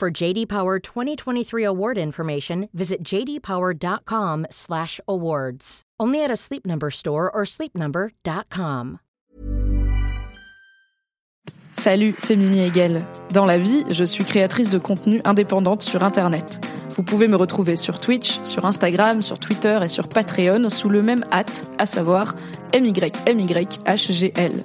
For JD Power 2023 award information, visit jdpower.com/awards. Only at a Sleep Number store or sleepnumber.com. Salut, c'est Mimi Hegel. Dans la vie, je suis créatrice de contenu indépendante sur internet. Vous pouvez me retrouver sur Twitch, sur Instagram, sur Twitter et sur Patreon sous le même hâte, à savoir MYMYHGL.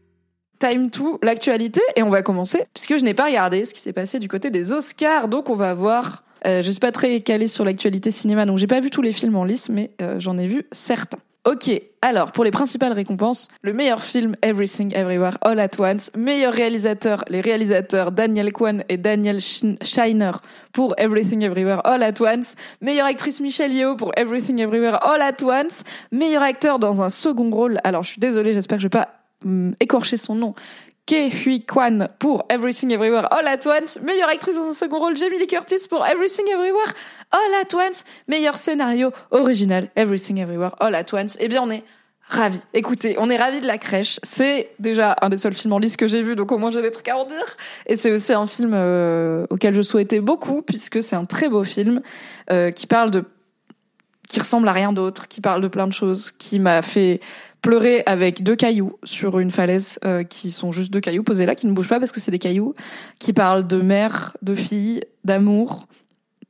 Time to l'actualité et on va commencer puisque je n'ai pas regardé ce qui s'est passé du côté des Oscars donc on va voir euh, je suis pas très calée sur l'actualité cinéma donc j'ai pas vu tous les films en lice mais euh, j'en ai vu certains. Ok, alors pour les principales récompenses, le meilleur film Everything Everywhere All at Once, meilleur réalisateur, les réalisateurs Daniel Kwan et Daniel Shiner pour Everything Everywhere All at Once, meilleure actrice Michelle Yeoh pour Everything Everywhere All at Once, meilleur acteur dans un second rôle. Alors je suis désolée, j'espère que je vais pas hum, écorcher son nom. Ke Hui Kwan pour Everything Everywhere All at Once, meilleure actrice dans un second rôle Jamie Lee Curtis pour Everything Everywhere All at Once, meilleur scénario original Everything Everywhere All at Once. Eh bien on est ravis. Écoutez, on est ravis de la crèche. C'est déjà un des seuls films en liste que j'ai vu, donc au moins j'ai des trucs à en dire. Et c'est aussi un film euh, auquel je souhaitais beaucoup, puisque c'est un très beau film euh, qui parle de qui ressemble à rien d'autre, qui parle de plein de choses, qui m'a fait pleurer avec deux cailloux sur une falaise euh, qui sont juste deux cailloux posés là, qui ne bougent pas parce que c'est des cailloux, qui parlent de mère, de fille, d'amour,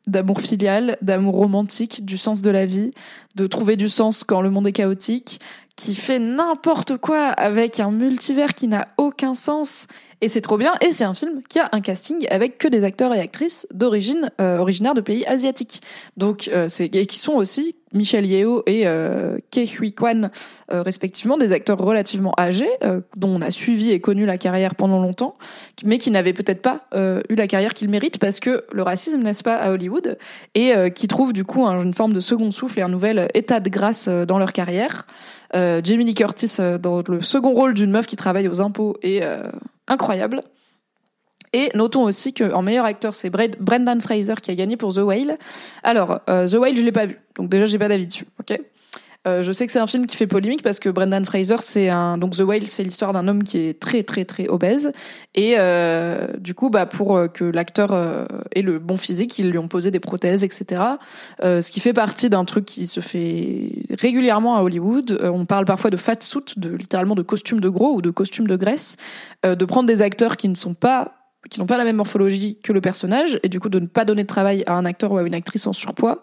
d'amour filial, d'amour romantique, du sens de la vie, de trouver du sens quand le monde est chaotique, qui fait n'importe quoi avec un multivers qui n'a aucun sens. Et c'est trop bien. Et c'est un film qui a un casting avec que des acteurs et actrices d'origine euh, originaires de pays asiatiques. Donc euh, c'est et qui sont aussi Michelle Yeoh et euh, Ke Huy Kwan, euh, respectivement, des acteurs relativement âgés, euh, dont on a suivi et connu la carrière pendant longtemps, mais qui n'avaient peut-être pas euh, eu la carrière qu'ils méritent parce que le racisme, n'est-ce pas, à Hollywood, et qui trouvent du coup une forme de second souffle et un nouvel état de grâce dans leur carrière. Jamie Lee Curtis dans le second rôle d'une meuf qui travaille aux impôts est incroyable. Et notons aussi qu'en meilleur acteur, c'est Brendan Fraser qui a gagné pour The Whale. Alors, euh, The Whale, je l'ai pas vu, donc déjà j'ai pas d'avis dessus. Ok? Euh, je sais que c'est un film qui fait polémique parce que Brendan Fraser, c'est un donc The Whale, c'est l'histoire d'un homme qui est très très très obèse et euh, du coup, bah pour euh, que l'acteur euh, ait le bon physique, ils lui ont posé des prothèses, etc. Euh, ce qui fait partie d'un truc qui se fait régulièrement à Hollywood. on parle parfois de fat suit, de littéralement de costumes de gros ou de costumes de graisse, de prendre des acteurs qui ne sont pas qui n'ont pas la même morphologie que le personnage, et du coup de ne pas donner de travail à un acteur ou à une actrice en surpoids,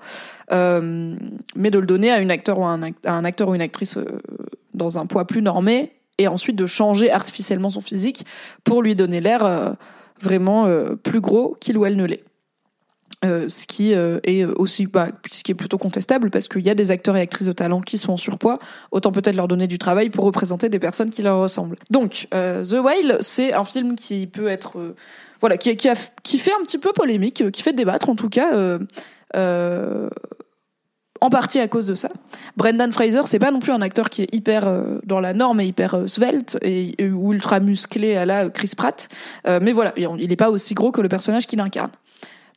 euh, mais de le donner à, une acteur ou un, un acteur ou une actrice euh, dans un poids plus normé, et ensuite de changer artificiellement son physique pour lui donner l'air euh, vraiment plus gros qu'il ou elle ne l'est. Euh, ce qui euh, est aussi bah, ce qui est plutôt contestable parce qu'il y a des acteurs et actrices de talent qui sont en surpoids autant peut-être leur donner du travail pour représenter des personnes qui leur ressemblent donc euh, The Whale c'est un film qui peut être voilà qui, fait un petit peu polémique qui fait débattre en tout cas en partie à cause de ça. Brendan Fraser, c'est pas non plus un acteur qui est hyper dans la norme et hyper svelte et, ultra musclé à la Chris Pratt, mais voilà, il n'est pas aussi gros que le personnage qu'il incarne.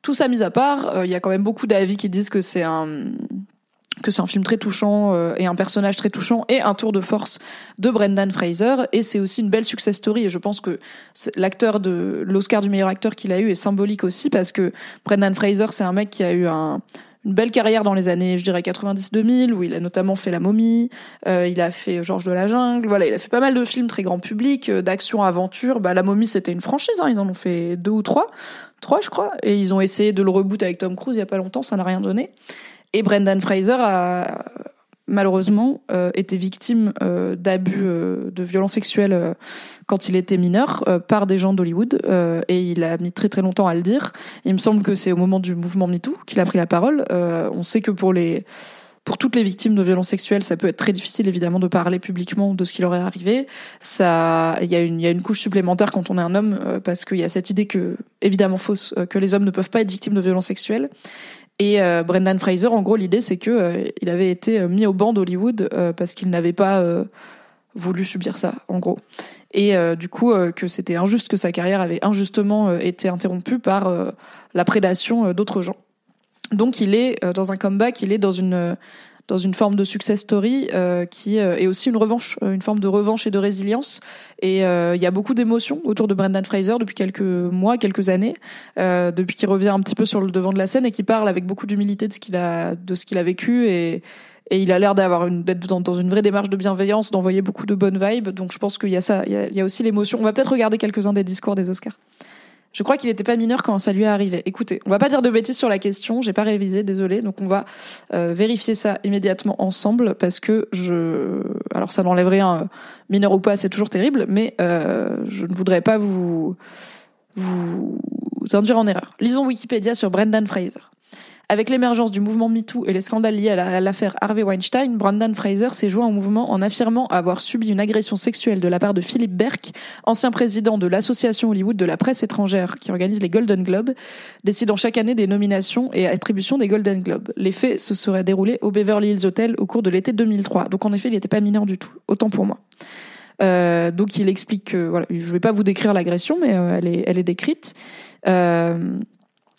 Tout ça mis à part, euh, il y a quand même beaucoup d'avis qui disent que c'est un que c'est un film très touchant euh, et un personnage très touchant et un tour de force de Brendan Fraser et c'est aussi une belle success story et je pense que l'acteur de l'Oscar du meilleur acteur qu'il a eu est symbolique aussi parce que Brendan Fraser c'est un mec qui a eu un une belle carrière dans les années, je dirais 90-2000, où il a notamment fait La Momie, euh, il a fait Georges de la Jungle, voilà, il a fait pas mal de films très grand public, euh, d'action, aventure. Bah, La Momie, c'était une franchise, hein, ils en ont fait deux ou trois, trois je crois, et ils ont essayé de le reboot avec Tom Cruise il y a pas longtemps, ça n'a rien donné. Et Brendan Fraser a malheureusement euh, été victime euh, d'abus euh, de violences sexuelles quand il était mineur par des gens d'Hollywood et il a mis très très longtemps à le dire. Il me semble que c'est au moment du mouvement MeToo qu'il a pris la parole. On sait que pour les pour toutes les victimes de violences sexuelles, ça peut être très difficile évidemment de parler publiquement de ce qui leur est arrivé. Ça, il y a une, couche supplémentaire quand on est un homme euh, parce qu'il y a cette idée que, évidemment fausse, euh, que les hommes ne peuvent pas être victimes de violences sexuelles. Et euh, Brendan Fraser, en gros, l'idée c'est que il avait été mis au banc d'Hollywood parce qu'il n'avait pas voulu subir ça, en gros. Et du coup, que c'était injuste que sa carrière avait injustement été interrompue par la prédation d'autres gens. Donc, il est euh, dans un comeback, il est dans une euh, dans une forme de success story euh, qui euh, est aussi une revanche, euh, une forme de revanche et de résilience. Et il y a beaucoup d'émotions autour de Brendan Fraser depuis quelques mois, quelques années, depuis qu'il revient un petit peu sur le devant de la scène et qui parle avec beaucoup d'humilité de ce qu'il a de ce qu'il a vécu et et il a l'air d'avoir une d'être dans, dans une vraie démarche de bienveillance, d'envoyer beaucoup de bonnes vibes. Donc je pense qu'il y a ça, il y a aussi l'émotion. On va peut-être regarder quelques-uns des discours des Oscars. Je crois qu'il n'était pas mineur quand ça lui est arrivé. Écoutez, on va pas dire de bêtises sur la question, j'ai pas révisé, désolé. Donc on va euh, vérifier ça immédiatement ensemble parce que je, alors ça n'enlève rien, euh, mineur ou pas, c'est toujours terrible, mais euh, je ne voudrais pas vous vous induire en erreur. Lisons Wikipédia sur Brendan Fraser. Avec l'émergence du mouvement MeToo et les scandales liés à la- à l'affaire Harvey Weinstein, Brendan Fraser s'est joint au mouvement en affirmant avoir subi une agression sexuelle de la part de Philip Berk, ancien président de l'association Hollywood de la presse étrangère qui organise les Golden Globes, décidant chaque année des nominations et attributions des Golden Globes. Les faits se seraient déroulés au Beverly Hills Hotel au cours de l'été 2003. Donc en effet, il n'était pas mineur du tout, autant pour moi. Euh, donc il explique que voilà, je vais pas vous décrire l'agression, mais euh, elle est elle est décrite. Euh,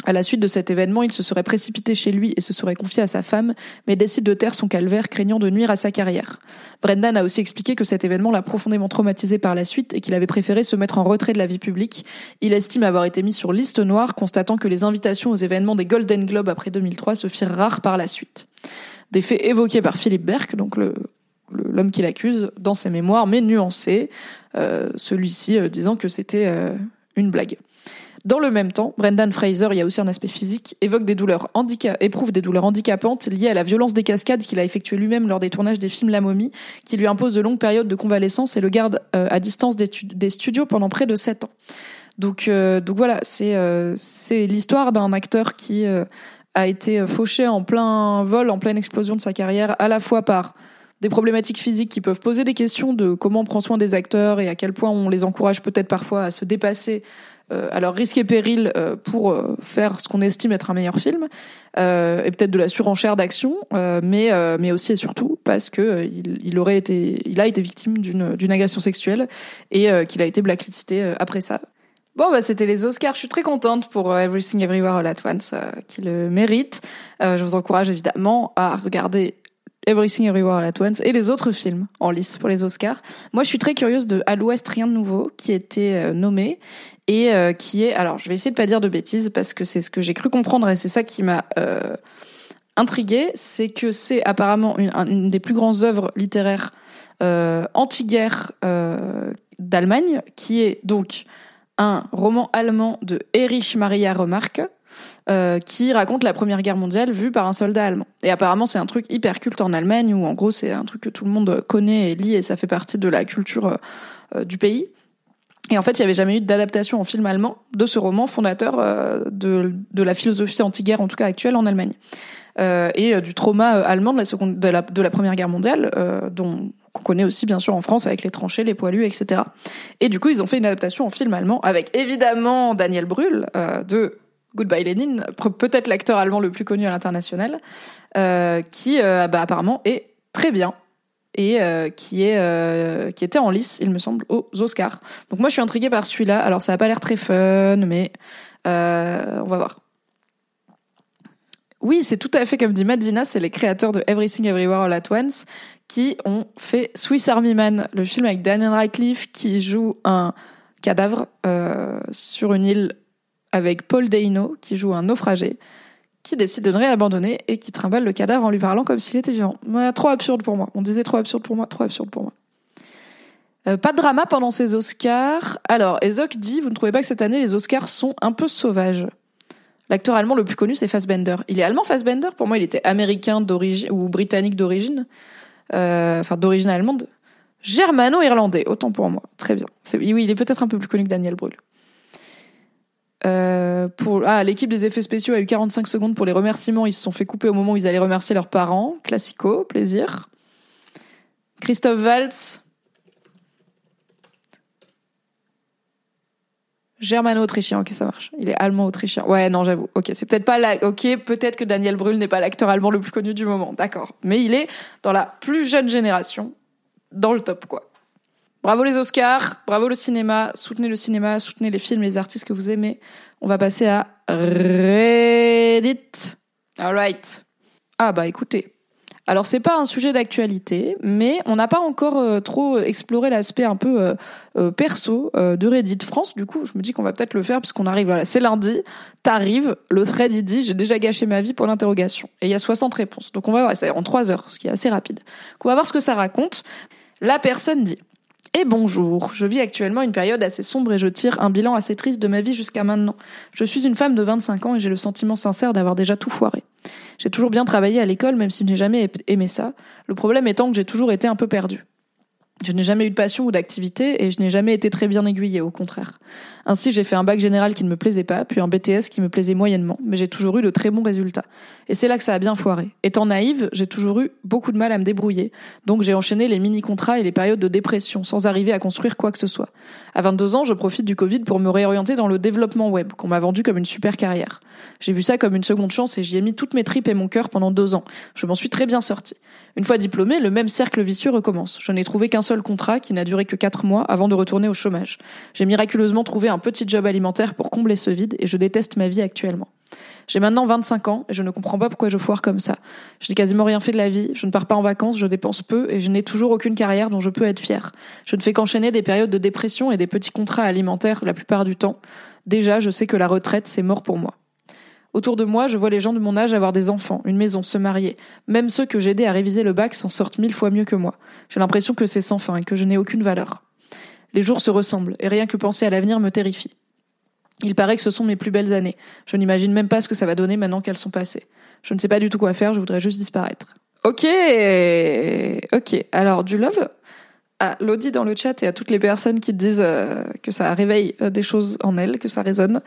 à la suite de cet événement, il se serait précipité chez lui et se serait confié à sa femme, mais décide de taire son calvaire, craignant de nuire à sa carrière. Brendan a aussi expliqué que cet événement l'a profondément traumatisé par la suite et qu'il avait préféré se mettre en retrait de la vie publique. Il estime avoir été mis sur liste noire, constatant que les invitations aux événements des Golden Globes après 2003 se firent rares par la suite. Des faits évoqués par Philippe Berck, donc l'homme qui l'accuse dans ses mémoires, mais nuancé, euh, celui-ci euh, disant que c'était euh, une blague. Dans le même temps, Brendan Fraser, il y a aussi un aspect physique, évoque des douleurs éprouve des douleurs handicapantes liées à la violence des cascades qu'il a effectuées lui-même lors des tournages des films La Momie, qui lui impose de longues périodes de convalescence et le garde euh, à distance des, tu- des studios pendant près de sept ans. Donc, euh, donc voilà, c'est euh, c'est l'histoire d'un acteur qui euh, a été fauché en plein vol, en pleine explosion de sa carrière, à la fois par des problématiques physiques qui peuvent poser des questions de comment on prend soin des acteurs et à quel point on les encourage peut-être parfois à se dépasser euh, leur risque et péril euh, pour euh, faire ce qu'on estime être un meilleur film et peut-être de la surenchère d'action mais mais aussi et surtout parce que il, il aurait été il a été victime d'une d'une agression sexuelle et qu'il a été blacklisté après ça Bon, bah, c'était les Oscars. Je suis très contente pour Everything Everywhere All At Once, qui le mérite. Je vous encourage évidemment à regarder Everything Everywhere All At Once et les autres films en lice pour les Oscars. Moi, je suis très curieuse de À l'Ouest, rien de nouveau, qui était euh, nommé et euh, qui est, alors, je vais essayer de pas dire de bêtises parce que c'est ce que j'ai cru comprendre et c'est ça qui m'a euh, intriguée, c'est que c'est apparemment une, un- une des plus grandes œuvres littéraires euh, anti-guerre d'Allemagne, qui est donc un roman allemand de Erich Maria Remarque, euh, qui raconte la Première Guerre mondiale vue par un soldat allemand. Et apparemment, c'est un truc hyper culte en Allemagne, où en gros, c'est un truc que tout le monde connaît et lit, et ça fait partie de la culture euh, euh, du pays. Et en fait, il n'y avait jamais eu d'adaptation en film allemand de ce roman fondateur de, de la philosophie anti-guerre, en tout cas actuelle, en Allemagne. Et du trauma allemand de la, Première Guerre mondiale, dont qu'on connaît aussi bien sûr en France avec les tranchées, les poilus, etc. Et du coup, ils ont fait une adaptation en film allemand avec évidemment Daniel Brühl de Goodbye Lenin, peut-être l'acteur allemand le plus connu à l'international, euh, qui euh, bah, apparemment est très bien et euh, qui est qui était en lice, il me semble, aux Oscars. Donc moi, je suis intriguée par celui-là. Alors ça a pas l'air très fun, mais on va voir. Oui, c'est tout à fait comme dit Madzina, c'est les créateurs de Everything Everywhere All At Once qui ont fait Swiss Army Man, le film avec Daniel Radcliffe qui joue un cadavre sur une île avec Paul Dano qui joue un naufragé qui décide de ne rien abandonner et qui trimballe le cadavre en lui parlant comme s'il était vivant. Trop absurde pour moi. On disait trop absurde pour moi, trop absurde pour moi. Euh, pas de drama pendant ces Oscars. Alors, Ezok dit, vous ne trouvez pas que cette année les Oscars sont un peu sauvages? L'acteur allemand le plus connu, c'est Fassbender. Il est allemand, Fassbender? Pour moi, il était américain d'origine ou britannique d'origine. Euh, enfin, d'origine allemande. Germano-irlandais, autant pour moi. Très bien. Oui, il est peut-être un peu plus connu que Daniel Brühl. Euh, pour ah, l'équipe des effets spéciaux a eu 45 secondes pour les remerciements. Ils se sont fait couper au moment où ils allaient remercier leurs parents. Classico, plaisir. Christophe Waltz. Germano-autrichien, ok, ça marche. Il est allemand-autrichien. Ouais, non, j'avoue. Ok, c'est peut-être pas la. Ok, peut-être que Daniel Brühl n'est pas l'acteur allemand le plus connu du moment. D'accord. Mais il est dans la plus jeune génération, dans le top, quoi. Bravo les Oscars, bravo le cinéma, soutenez le cinéma, soutenez les films, les artistes que vous aimez. On va passer à Reddit. Alright. Ah bah écoutez. Alors c'est pas un sujet d'actualité, mais on n'a pas encore euh, trop exploré l'aspect un peu euh, euh, perso de Reddit France. Du coup, je me dis qu'on va peut-être le faire puisqu'on arrive. Voilà, c'est lundi. T'arrives, le thread il dit j'ai déjà gâché ma vie pour l'interrogation. Et il y a 60 réponses. Donc on va voir, c'est en 3 heures, ce qui est assez rapide. On va voir ce que ça raconte. La personne dit et bonjour, je vis actuellement une période assez sombre et je tire un bilan assez triste de ma vie jusqu'à maintenant. Je suis une femme de 25 ans et j'ai le sentiment sincère d'avoir déjà tout foiré. J'ai toujours bien travaillé à l'école même si je n'ai jamais aimé ça, le problème étant que j'ai toujours été un peu perdue. Je n'ai jamais eu de passion ou d'activité et je n'ai jamais été très bien aiguillée, au contraire. Ainsi, j'ai fait un bac général qui ne me plaisait pas, puis un BTS qui me plaisait moyennement, mais j'ai toujours eu de très bons résultats. Et c'est là que ça a bien foiré. Étant naïve, j'ai toujours eu beaucoup de mal à me débrouiller, donc j'ai enchaîné les mini-contrats et les périodes de dépression sans arriver à construire quoi que ce soit. À 22 ans, je profite du Covid pour me réorienter dans le développement web, qu'on m'a vendu comme une super carrière. J'ai vu ça comme une seconde chance et j'y ai mis toutes mes tripes et mon cœur pendant deux ans. Je m'en suis très bien sortie. Une fois diplômée, le même cercle vicieux recommence. Je n'ai trouvé qu'un seul contrat qui n'a duré que quatre mois avant de retourner au chômage. J'ai miraculeusement trouvé un petit job alimentaire pour combler ce vide et je déteste ma vie actuellement. J'ai maintenant 25 ans et je ne comprends pas pourquoi je foire comme ça. Je n'ai quasiment rien fait de la vie, je ne pars pas en vacances, je dépense peu et je n'ai toujours aucune carrière dont je peux être fière. Je ne fais qu'enchaîner des périodes de dépression et des petits contrats alimentaires la plupart du temps. Déjà, je sais que la retraite, c'est mort pour moi. Autour de moi, je vois les gens de mon âge avoir des enfants, une maison, se marier. Même ceux que j'ai aidés à réviser le bac s'en sortent mille fois mieux que moi. J'ai l'impression que c'est sans fin et que je n'ai aucune valeur. Les jours se ressemblent, et rien que penser à l'avenir me terrifie. Il paraît que ce sont mes plus belles années. Je n'imagine même pas ce que ça va donner maintenant qu'elles sont passées. Je ne sais pas du tout quoi faire, je voudrais juste disparaître. Ok, ok. Alors du love à Lodi dans le chat et à toutes les personnes qui disent euh, que ça réveille euh, des choses en elles, que ça résonne.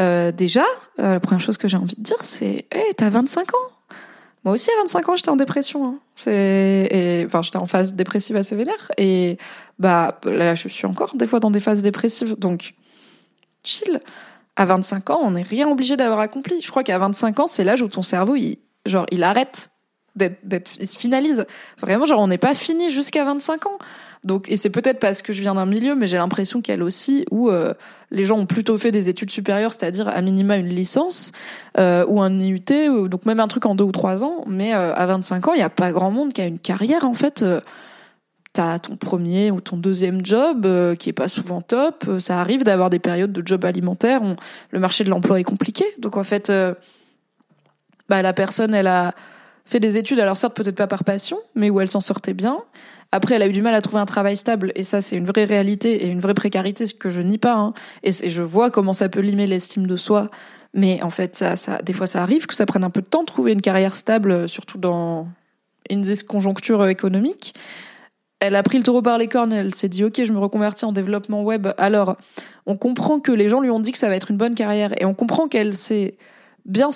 Euh, déjà, la première chose que j'ai envie de dire, c'est hey, t'as 25 ans? Moi aussi, à 25 ans, j'étais en dépression. Hein. C'est, enfin, j'étais en phase dépressive assez vénère. Et bah, là, je suis encore des fois dans des phases dépressives. Donc, chill. À 25 ans, on n'est rien obligé d'avoir accompli. Je crois qu'à 25 ans, c'est l'âge où ton cerveau, il, genre, il arrête d'être, il se finalise. Vraiment, genre, on n'est pas fini jusqu'à 25 ans. Donc, et c'est peut-être parce que je viens d'un milieu, mais j'ai l'impression qu'elle aussi, où euh, les gens ont plutôt fait des études supérieures, c'est-à-dire à minima une licence euh, ou un IUT, donc même un truc en deux ou trois ans. Mais euh, à 25 ans, il n'y a pas grand monde qui a une carrière en fait t'as ton premier ou ton deuxième job euh, qui est pas souvent top. Euh, ça arrive d'avoir des périodes de job alimentaire. le marché de l'emploi est compliqué. Donc en fait, euh, bah, la personne, elle a fait des études, alors certes peut-être pas par passion, mais où elle s'en sortait bien. Après, elle a eu du mal à trouver un travail stable, et ça, c'est une vraie réalité et une vraie précarité, ce que je nie pas. Hein. Et, je vois comment ça peut limer l'estime de soi. Mais en fait, ça, ça, des fois, ça arrive que ça prenne un peu de temps de trouver une carrière stable, surtout dans une conjoncture économique elle a pris le taureau par les cornes, elle s'est dit ok je me reconvertis en développement web. Alors on comprend que les gens lui ont dit que ça va être une bonne carrière et on comprend qu'elle s'est bien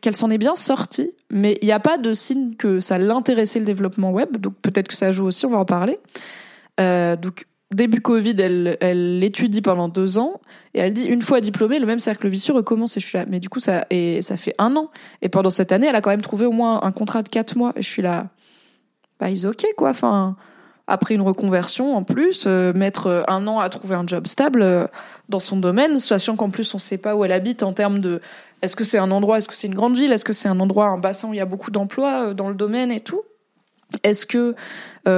qu'elle s'en est bien sortie, mais il n'y a pas de signe que ça l'intéressait le développement web, donc peut-être que ça joue aussi, on va en parler. Euh, donc début Covid, elle, elle étudie pendant deux ans et elle dit une fois diplômée, le même cercle vicieux recommence et je suis là. Mais du coup ça et ça fait un an et pendant cette année, elle a quand même trouvé au moins un contrat de quatre mois et je suis là. Bah ils ok quoi, enfin après une reconversion en plus, euh, mettre euh, un an à trouver un job stable euh, dans son domaine, sachant qu'en plus on ne sait pas où elle habite en termes de est-ce que c'est un endroit, est-ce que c'est une grande ville, est-ce que c'est un endroit, un bassin où il y a beaucoup d'emplois dans le domaine et tout. Est-ce que,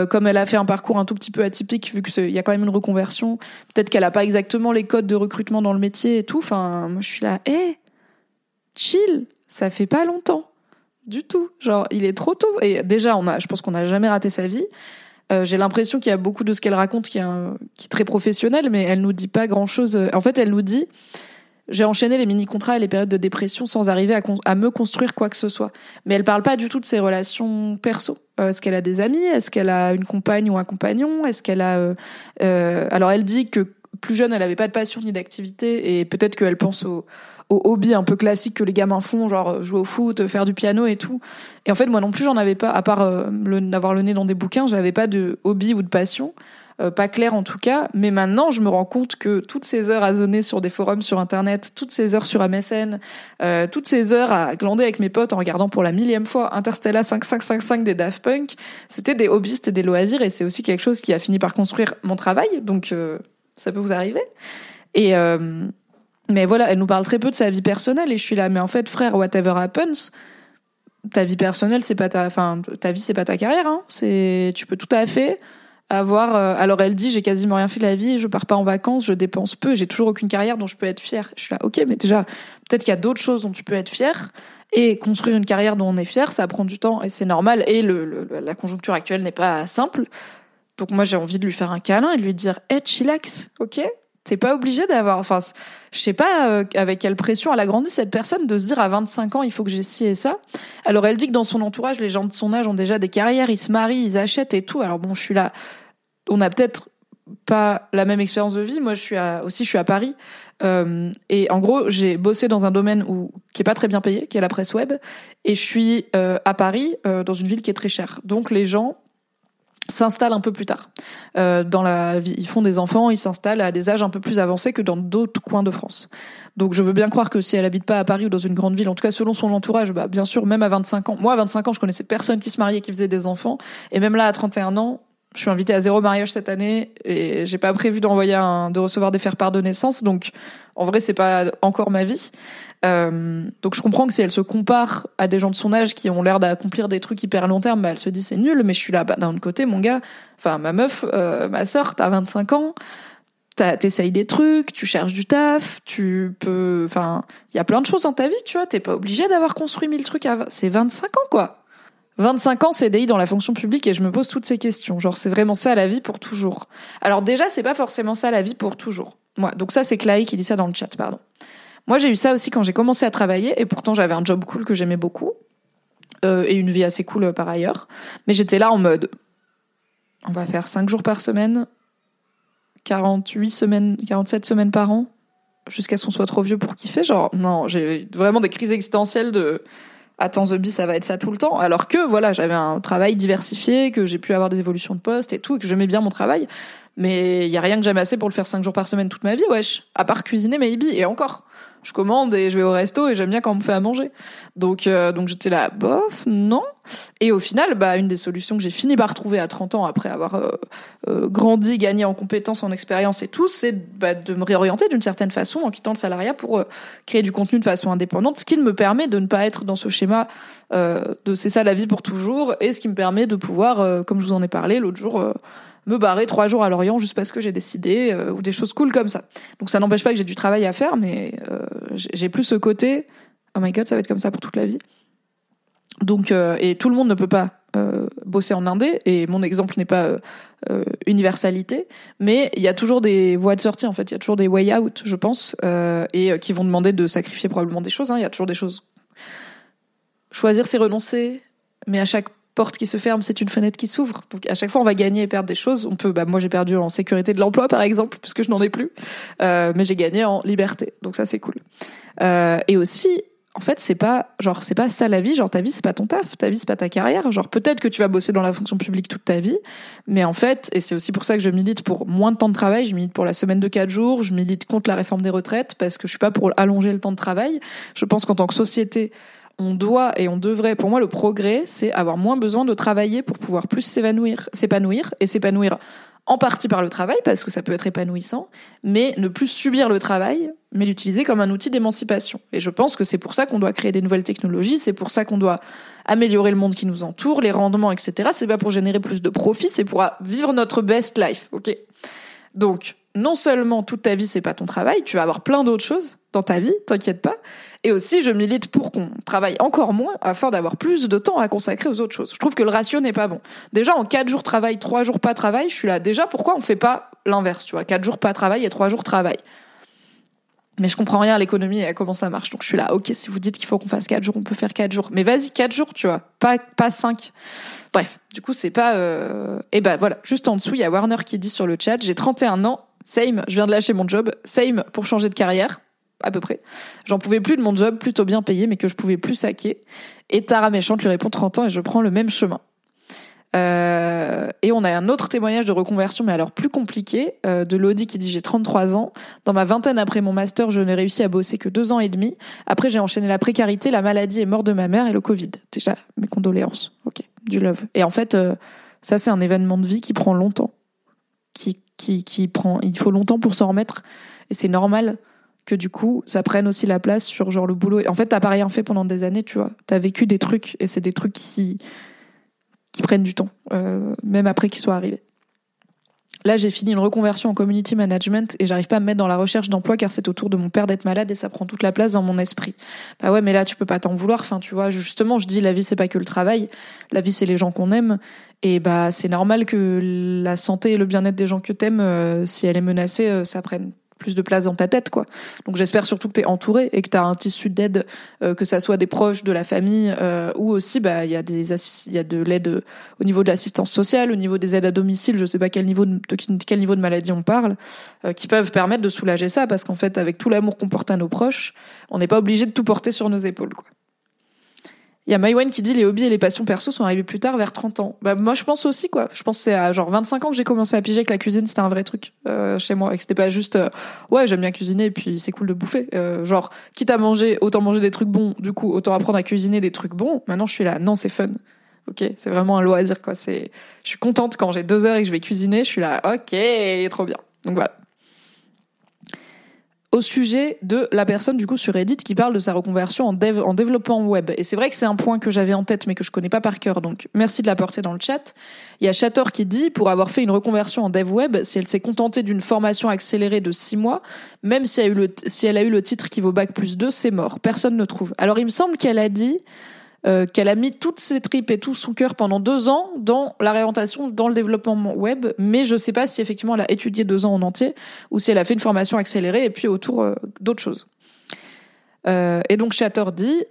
comme elle a fait un parcours un tout petit peu atypique, vu qu'il y a quand même une reconversion, peut-être qu'elle n'a pas exactement les codes de recrutement dans le métier et tout. Enfin, je suis là, hé, hey, chill, ça fait pas longtemps du tout. Genre, il est trop tôt. Et déjà, on a, je pense qu'on n'a jamais raté sa vie. Euh, j'ai l'impression qu'il y a beaucoup de ce qu'elle raconte qui est, qui est très professionnel, mais elle nous dit pas grand chose. En fait, elle nous dit j'ai enchaîné les mini-contrats et les périodes de dépression sans arriver à, à, me construire quoi que ce soit. Mais elle parle pas du tout de ses relations perso. Euh, est-ce qu'elle a des amis? Est-ce qu'elle a une compagne ou un compagnon? Est-ce qu'elle a... Euh, euh, alors elle dit que plus jeune, elle avait pas de passion ni d'activité et peut-être qu'elle pense au, au hobby un peu classique que les gamins font, genre jouer au foot, faire du piano et tout. Et en fait, moi non plus, j'en avais pas, à part euh, d'avoir le nez dans des bouquins, j'avais pas de hobby ou de passion. Euh, pas clair en tout cas, mais maintenant je me rends compte que toutes ces heures à zoner sur des forums sur internet, toutes ces heures sur MSN, euh, toutes ces heures à glander avec mes potes en regardant pour la millième fois Interstellar 5555 des Daft Punk, c'était des hobbies, c'était des loisirs et c'est aussi quelque chose qui a fini par construire mon travail, donc euh, ça peut vous arriver. Et mais voilà, elle nous parle très peu de sa vie personnelle et je suis là, mais en fait frère, whatever happens, ta vie personnelle c'est pas ta, enfin ta vie c'est pas ta carrière, hein. c'est tu peux tout à fait avoir. Euh, alors elle dit j'ai quasiment rien fait de la vie, je pars pas en vacances, je dépense peu, j'ai toujours aucune carrière dont je peux être fière. Je suis là, ok, mais déjà peut-être qu'il y a d'autres choses dont tu peux être fière. Et construire une carrière dont on est fier, ça prend du temps et c'est normal. Et le, la conjoncture actuelle n'est pas simple. Donc moi j'ai envie de lui faire un câlin et de lui dire, hey, chillax, ok? T'es pas obligé d'avoir, enfin, je sais pas euh, avec quelle pression elle a grandi cette personne de se dire à 25 ans il faut que j'ai ci et ça. Alors elle dit que dans son entourage les gens de son âge ont déjà des carrières, ils se marient, ils achètent et tout. Alors bon, je suis là, on a peut-être pas la même expérience de vie. Moi, je suis à, aussi, je suis à Paris. Euh, et en gros, j'ai bossé dans un domaine où, qui est pas très bien payé, qui est la presse web. Et je suis euh, à Paris, euh, dans une ville qui est très chère. Donc, les gens s'installent un peu plus tard. Euh, dans la vie, ils font des enfants, ils s'installent à des âges un peu plus avancés que dans d'autres coins de France. Donc je veux bien croire que si elle habite pas à Paris ou dans une grande ville, en tout cas selon son entourage, bah bien sûr, même à 25 ans. Moi à 25 ans, je connaissais personne qui se mariait, qui faisait des enfants et même là à 31 ans, je suis invitée à zéro mariage cette année et j'ai pas prévu d'envoyer un, de recevoir des faire-part de naissance. Donc, en vrai, c'est pas encore ma vie. Euh, donc, je comprends que si elle se compare à des gens de son âge qui ont l'air d'accomplir des trucs hyper long terme, bah, elle se dit c'est nul. Mais je suis là, bah, d'un autre côté, mon gars, enfin, ma meuf, euh, ma sœur, t'as 25 ans. T'essayes des trucs, tu cherches du taf, tu peux, enfin, il y a plein de choses dans ta vie, tu vois. T'es pas obligé d'avoir construit mille trucs à, c'est 25 ans, quoi. 25 ans CDI dans la fonction publique et je me pose toutes ces questions. Genre, c'est vraiment ça la vie pour toujours. Alors déjà, c'est pas forcément ça la vie pour toujours. Moi, donc ça, c'est Clay qui dit ça dans le chat, pardon. Moi, j'ai eu ça aussi quand j'ai commencé à travailler et pourtant j'avais un job cool que j'aimais beaucoup euh, et une vie assez cool euh, par ailleurs. Mais j'étais là en mode, on va faire 5 jours par semaine, 48 semaines, 47 semaines par an, jusqu'à ce qu'on soit trop vieux pour kiffer. Genre, non, j'ai vraiment des crises existentielles de attends The Bee, ça va être ça tout le temps. Alors que voilà, j'avais un travail diversifié, que j'ai pu avoir des évolutions de poste et tout, et que j'aimais bien mon travail. Mais il y a rien que j'aime assez pour le faire cinq jours par semaine toute ma vie, wesh. À part cuisiner, maybe, et encore je commande et je vais au resto et j'aime bien quand on me fait à manger. Donc euh, donc j'étais là bof, non. Et au final, bah une des solutions que j'ai fini par trouver à 30 ans après avoir euh, euh, grandi, gagné en compétences, en expérience et tout, c'est bah, de me réorienter d'une certaine façon en quittant le salariat pour créer du contenu de façon indépendante, ce qui me permet de ne pas être dans ce schéma de c'est ça la vie pour toujours et ce qui me permet de pouvoir comme je vous en ai parlé l'autre jour me barrer trois jours à Lorient juste parce que j'ai décidé euh, ou des choses cool comme ça. Donc ça n'empêche pas que j'ai du travail à faire, mais euh, j'ai plus ce côté. Oh my god, ça va être comme ça pour toute la vie. Donc euh, et tout le monde ne peut pas bosser en indé et mon exemple n'est pas universalité, mais il y a toujours des voies de sortie en fait, il y a toujours des way out, je pense, et qui vont demander de sacrifier probablement des choses. Hein. Il y a toujours des choses. Choisir, c'est renoncer, mais à chaque porte qui se ferme, c'est une fenêtre qui s'ouvre. Donc à chaque fois, on va gagner et perdre des choses. On peut, bah, moi j'ai perdu en sécurité de l'emploi par exemple, puisque je n'en ai plus, euh, mais j'ai gagné en liberté. Donc ça c'est cool. Euh, et aussi, en fait, c'est pas genre c'est pas ça la vie. Genre ta vie c'est pas ton taf, ta vie c'est pas ta carrière. Genre peut-être que tu vas bosser dans la fonction publique toute ta vie, mais en fait, et c'est aussi pour ça que je milite pour moins de temps de travail. Je milite pour la semaine de quatre jours. Je milite contre la réforme des retraites parce que je suis pas pour allonger le temps de travail. Je pense qu'en tant que société on doit et on devrait, pour moi, le progrès, c'est avoir moins besoin de travailler pour pouvoir plus s'épanouir et s'épanouir en partie par le travail, parce que ça peut être épanouissant, mais ne plus subir le travail, mais l'utiliser comme un outil d'émancipation. Et je pense que c'est pour ça qu'on doit créer des nouvelles technologies, c'est pour ça qu'on doit améliorer le monde qui nous entoure, les rendements, etc. C'est pas pour générer plus de profits, c'est pour vivre notre best life, ok? Donc, non seulement toute ta vie c'est pas ton travail, tu vas avoir plein d'autres choses dans ta vie, t'inquiète pas. Et aussi, je milite pour qu'on travaille encore moins afin d'avoir plus de temps à consacrer aux autres choses. Je trouve que le ratio n'est pas bon. Déjà, en quatre jours travail, trois jours pas travail, je suis là. Déjà, pourquoi on fait pas l'inverse, tu vois? Quatre jours pas travail et trois jours travail. Mais je comprends rien à l'économie et à comment ça marche. Donc je suis là, ok, si vous dites qu'il faut qu'on fasse 4 jours, on peut faire 4 jours. Mais vas-y, 4 jours, tu vois, pas pas 5. Bref, du coup, c'est pas... Euh... Et ben voilà, juste en dessous, il y a Warner qui dit sur le chat, j'ai 31 ans, same, je viens de lâcher mon job, same pour changer de carrière, à peu près. J'en pouvais plus de mon job, plutôt bien payé, mais que je pouvais plus saquer. Et Tara Méchante lui répond 30 ans et je prends le même chemin. Euh, et on a un autre témoignage de reconversion, mais alors plus compliqué, euh, de Lodi qui dit j'ai 33 ans. Dans ma vingtaine après mon master, je n'ai réussi à bosser que deux ans et demi. Après, j'ai enchaîné la précarité, la maladie et mort de ma mère et le Covid. Déjà, mes condoléances. Ok, du love. Et en fait, euh, ça c'est un événement de vie qui prend longtemps, qui qui qui prend. Il faut longtemps pour s'en remettre. Et c'est normal que du coup, ça prenne aussi la place sur genre le boulot. En fait, t'as pas rien fait pendant des années, tu vois. T'as vécu des trucs et c'est des trucs qui qui prennent du temps, euh, même après qu'ils soient arrivés. Là, j'ai fini une reconversion en community management et j'arrive pas à me mettre dans la recherche d'emploi car c'est autour de mon père d'être malade et ça prend toute la place dans mon esprit. Bah ouais, mais là, tu peux pas t'en vouloir. Enfin, tu vois, justement, je dis la vie c'est pas que le travail, la vie c'est les gens qu'on aime et bah c'est normal que la santé et le bien-être des gens que t'aimes, euh, si elle est menacée, euh, ça prenne plus de place dans ta tête quoi. Donc j'espère surtout que tu es entouré et que tu as un tissu d'aide euh, que ça soit des proches de la famille euh, ou aussi bah il y a des il y a de l'aide au niveau de l'assistance sociale, au niveau des aides à domicile, je sais pas quel niveau de, quel niveau de maladie on parle euh, qui peuvent permettre de soulager ça parce qu'en fait avec tout l'amour qu'on porte à nos proches, on n'est pas obligé de tout porter sur nos épaules quoi. Il y a Maïwen qui dit les hobbies et les passions perso sont arrivés plus tard, vers 30 ans. Bah, moi, je pense aussi, quoi. Je pense que c'est à genre 25 ans que j'ai commencé à piger que la cuisine, c'était un vrai truc euh, chez moi. Et que c'était pas juste, euh, ouais, j'aime bien cuisiner et puis c'est cool de bouffer. Euh, genre, quitte à manger, autant manger des trucs bons. Du coup, autant apprendre à cuisiner des trucs bons. Maintenant, je suis là, non, c'est fun. Ok, c'est vraiment un loisir, quoi. C'est, je suis contente quand j'ai deux heures et que je vais cuisiner. Je suis là, ok, trop bien. Donc voilà au sujet de la personne du coup sur Reddit qui parle de sa reconversion en, dev, en développement web. Et c'est vrai que c'est un point que j'avais en tête mais que je connais pas par cœur, donc merci de l'apporter dans le chat. Il y a Chator qui dit, pour avoir fait une reconversion en dev web, si elle s'est contentée d'une formation accélérée de six mois, même si elle, a eu le, si elle a eu le titre qui vaut bac plus 2, c'est mort. Personne ne trouve. Alors il me semble qu'elle a dit euh, qu'elle a mis toutes ses tripes et tout son cœur pendant deux ans dans la réorientation, dans le développement web, mais je sais pas si effectivement elle a étudié deux ans en entier ou si elle a fait une formation accélérée et puis autour euh, d'autres choses. Euh, et donc Chatter dit,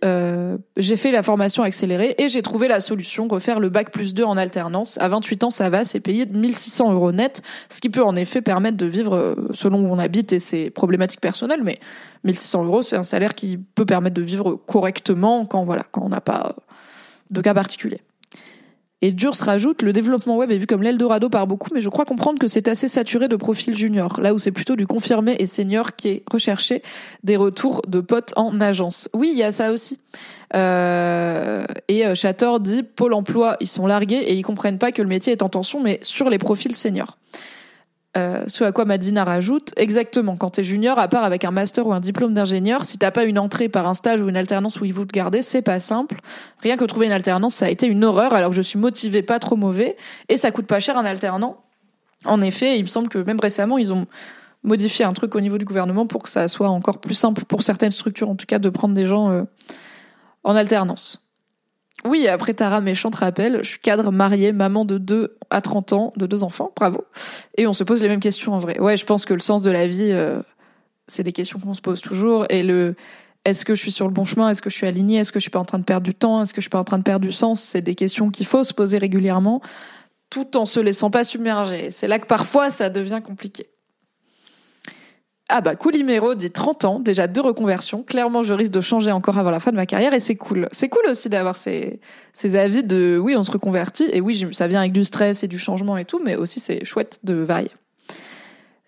j'ai fait la formation accélérée et j'ai trouvé la solution, refaire le bac plus 2 en alternance. À 28 ans, ça va, c'est payé de 1600 euros net, ce qui peut en effet permettre de vivre selon où on habite et ses problématiques personnelles. Mais 1600 euros, c'est un salaire qui peut permettre de vivre correctement quand voilà, quand on n'a pas de cas particulier. Et Durs rajoute, le développement web est vu comme l'Eldorado par beaucoup, mais je crois comprendre que c'est assez saturé de profils juniors, là où c'est plutôt du confirmé et senior qui est recherché des retours de potes en agence. Oui, il y a ça aussi. Euh, et euh, Chatter dit, Pôle emploi, ils sont largués et ils comprennent pas que le métier est en tension, mais sur les profils seniors. Euh, ce à quoi Madina rajoute, exactement, quand t'es junior, à part avec un master ou un diplôme d'ingénieur, si t'as pas une entrée par un stage ou une alternance où ils vont te garder, c'est pas simple. Rien que trouver une alternance, ça a été une horreur, alors que je suis motivée, pas trop mauvais, et ça coûte pas cher un alternant. En effet, il me semble que même récemment, ils ont modifié un truc au niveau du gouvernement pour que ça soit encore plus simple pour certaines structures, en tout cas, de prendre des gens euh, en alternance. Oui, après Tara Méchante rappelle, je suis cadre, mariée, maman de 2 à 30 ans, de deux enfants, bravo. Et on se pose les mêmes questions en vrai. Ouais, je pense que le sens de la vie, euh, c'est des questions qu'on se pose toujours. Et le est-ce que je suis sur le bon chemin? Est-ce que je suis alignée? Est-ce que je suis pas en train de perdre du temps? Est-ce que je suis pas en train de perdre du sens? C'est des questions qu'il faut se poser régulièrement, tout en se laissant pas submerger. C'est là que parfois ça devient compliqué. Ah bah Coulimero dit 30 ans, déjà deux reconversions. Clairement, je risque de changer encore avant la fin de ma carrière et c'est cool. C'est cool aussi d'avoir ces, ces avis de oui, on se reconvertit et oui, ça vient avec du stress et du changement et tout, mais aussi c'est chouette de varier.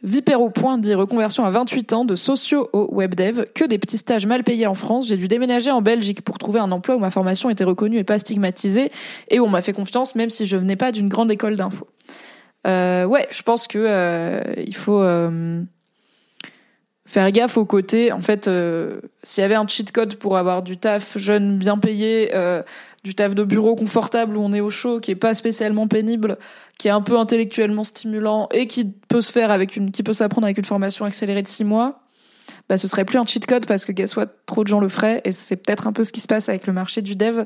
Vipero Point dit reconversion à 28 ans de socio au webdev, que des petits stages mal payés en France. J'ai dû déménager en Belgique pour trouver un emploi où ma formation était reconnue et pas stigmatisée et où on m'a fait confiance même si je venais pas d'une grande école d'info. Euh, ouais, je pense que euh, il faut euh, faire gaffe au côté. En fait, euh, s'il y avait un cheat code pour avoir du taf jeune, bien payé, euh, du taf de bureau confortable où on est au chaud, qui est pas spécialement pénible, qui est un peu intellectuellement stimulant et qui peut se faire avec une, qui peut s'apprendre avec une formation accélérée de six mois, bah ce serait plus un cheat code parce que guess what, trop de gens le feraient et c'est peut-être un peu ce qui se passe avec le marché du dev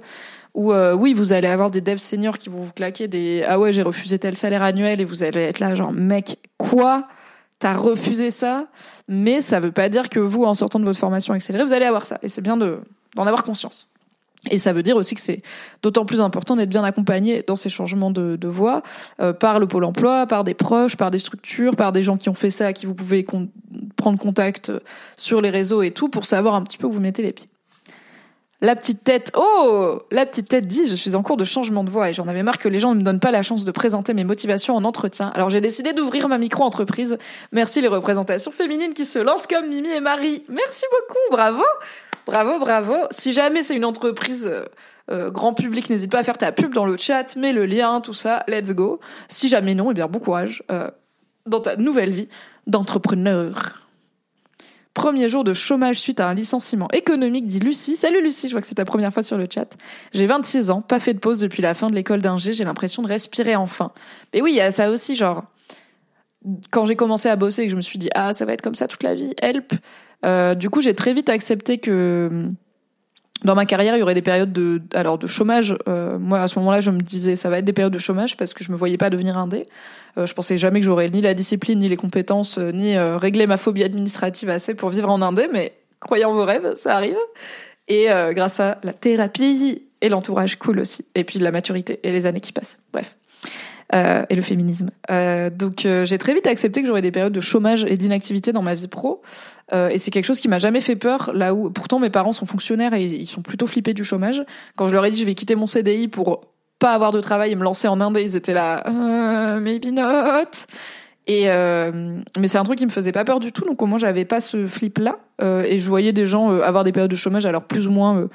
où euh, oui vous allez avoir des devs seniors qui vont vous claquer des ah ouais j'ai refusé tel salaire annuel et vous allez être là genre mec quoi? T'as refusé ça, mais ça veut pas dire que vous, en sortant de votre formation accélérée, vous allez avoir ça. Et c'est bien de, d'en avoir conscience. Et ça veut dire aussi que c'est d'autant plus important d'être bien accompagné dans ces changements de, voie euh, par le pôle emploi, par des proches, par des structures, par des gens qui ont fait ça, à qui vous pouvez prendre contact sur les réseaux et tout pour savoir un petit peu où vous mettez les pieds. La petite tête, oh La petite tête dit, je suis en cours de changement de voix et j'en avais marre que les gens ne me donnent pas la chance de présenter mes motivations en entretien. Alors j'ai décidé d'ouvrir ma micro-entreprise. Merci les représentations féminines qui se lancent comme Mimi et Marie. Merci beaucoup, bravo Bravo, bravo. Si jamais c'est une entreprise euh, euh, grand public, n'hésite pas à faire ta pub dans le chat, mets le lien, tout ça, let's go. Si jamais non, eh bien bon courage euh, dans ta nouvelle vie d'entrepreneur. Premier jour de chômage suite à un licenciement économique, dit Lucie. Salut Lucie, je vois que c'est ta première fois sur le chat. J'ai 26 ans, pas fait de pause depuis la fin de l'école d'ingé, j'ai l'impression de respirer enfin. Mais oui, il y a ça aussi, genre, quand j'ai commencé à bosser et que je me suis dit, ah, ça va être comme ça toute la vie, help. Euh, du coup, j'ai très vite accepté que dans ma carrière, il y aurait des périodes de, alors de chômage. Euh, moi, à ce moment-là, je me disais, ça va être des périodes de chômage parce que je me voyais pas devenir indé. Euh, je pensais jamais que j'aurais ni la discipline, ni les compétences, euh, ni euh, régler ma phobie administrative assez pour vivre en indé. Mais croyez en vos rêves, ça arrive. Et grâce à la thérapie et l'entourage cool aussi, et puis la maturité et les années qui passent. Bref. Euh, et le féminisme. Euh, donc j'ai très vite accepté que j'aurais des périodes de chômage et d'inactivité dans ma vie pro. et c'est quelque chose qui m'a jamais fait peur. Là où pourtant mes parents sont fonctionnaires et ils sont plutôt flippés du chômage. Quand je leur ai dit je vais quitter mon CDI pour pas avoir de travail et me lancer en Inde, ils étaient là, euh, maybe not. Et euh, mais c'est un truc qui me faisait pas peur du tout. Donc au moins j'avais pas ce flip là. Euh, et je voyais des gens euh, avoir des périodes de chômage alors plus ou moins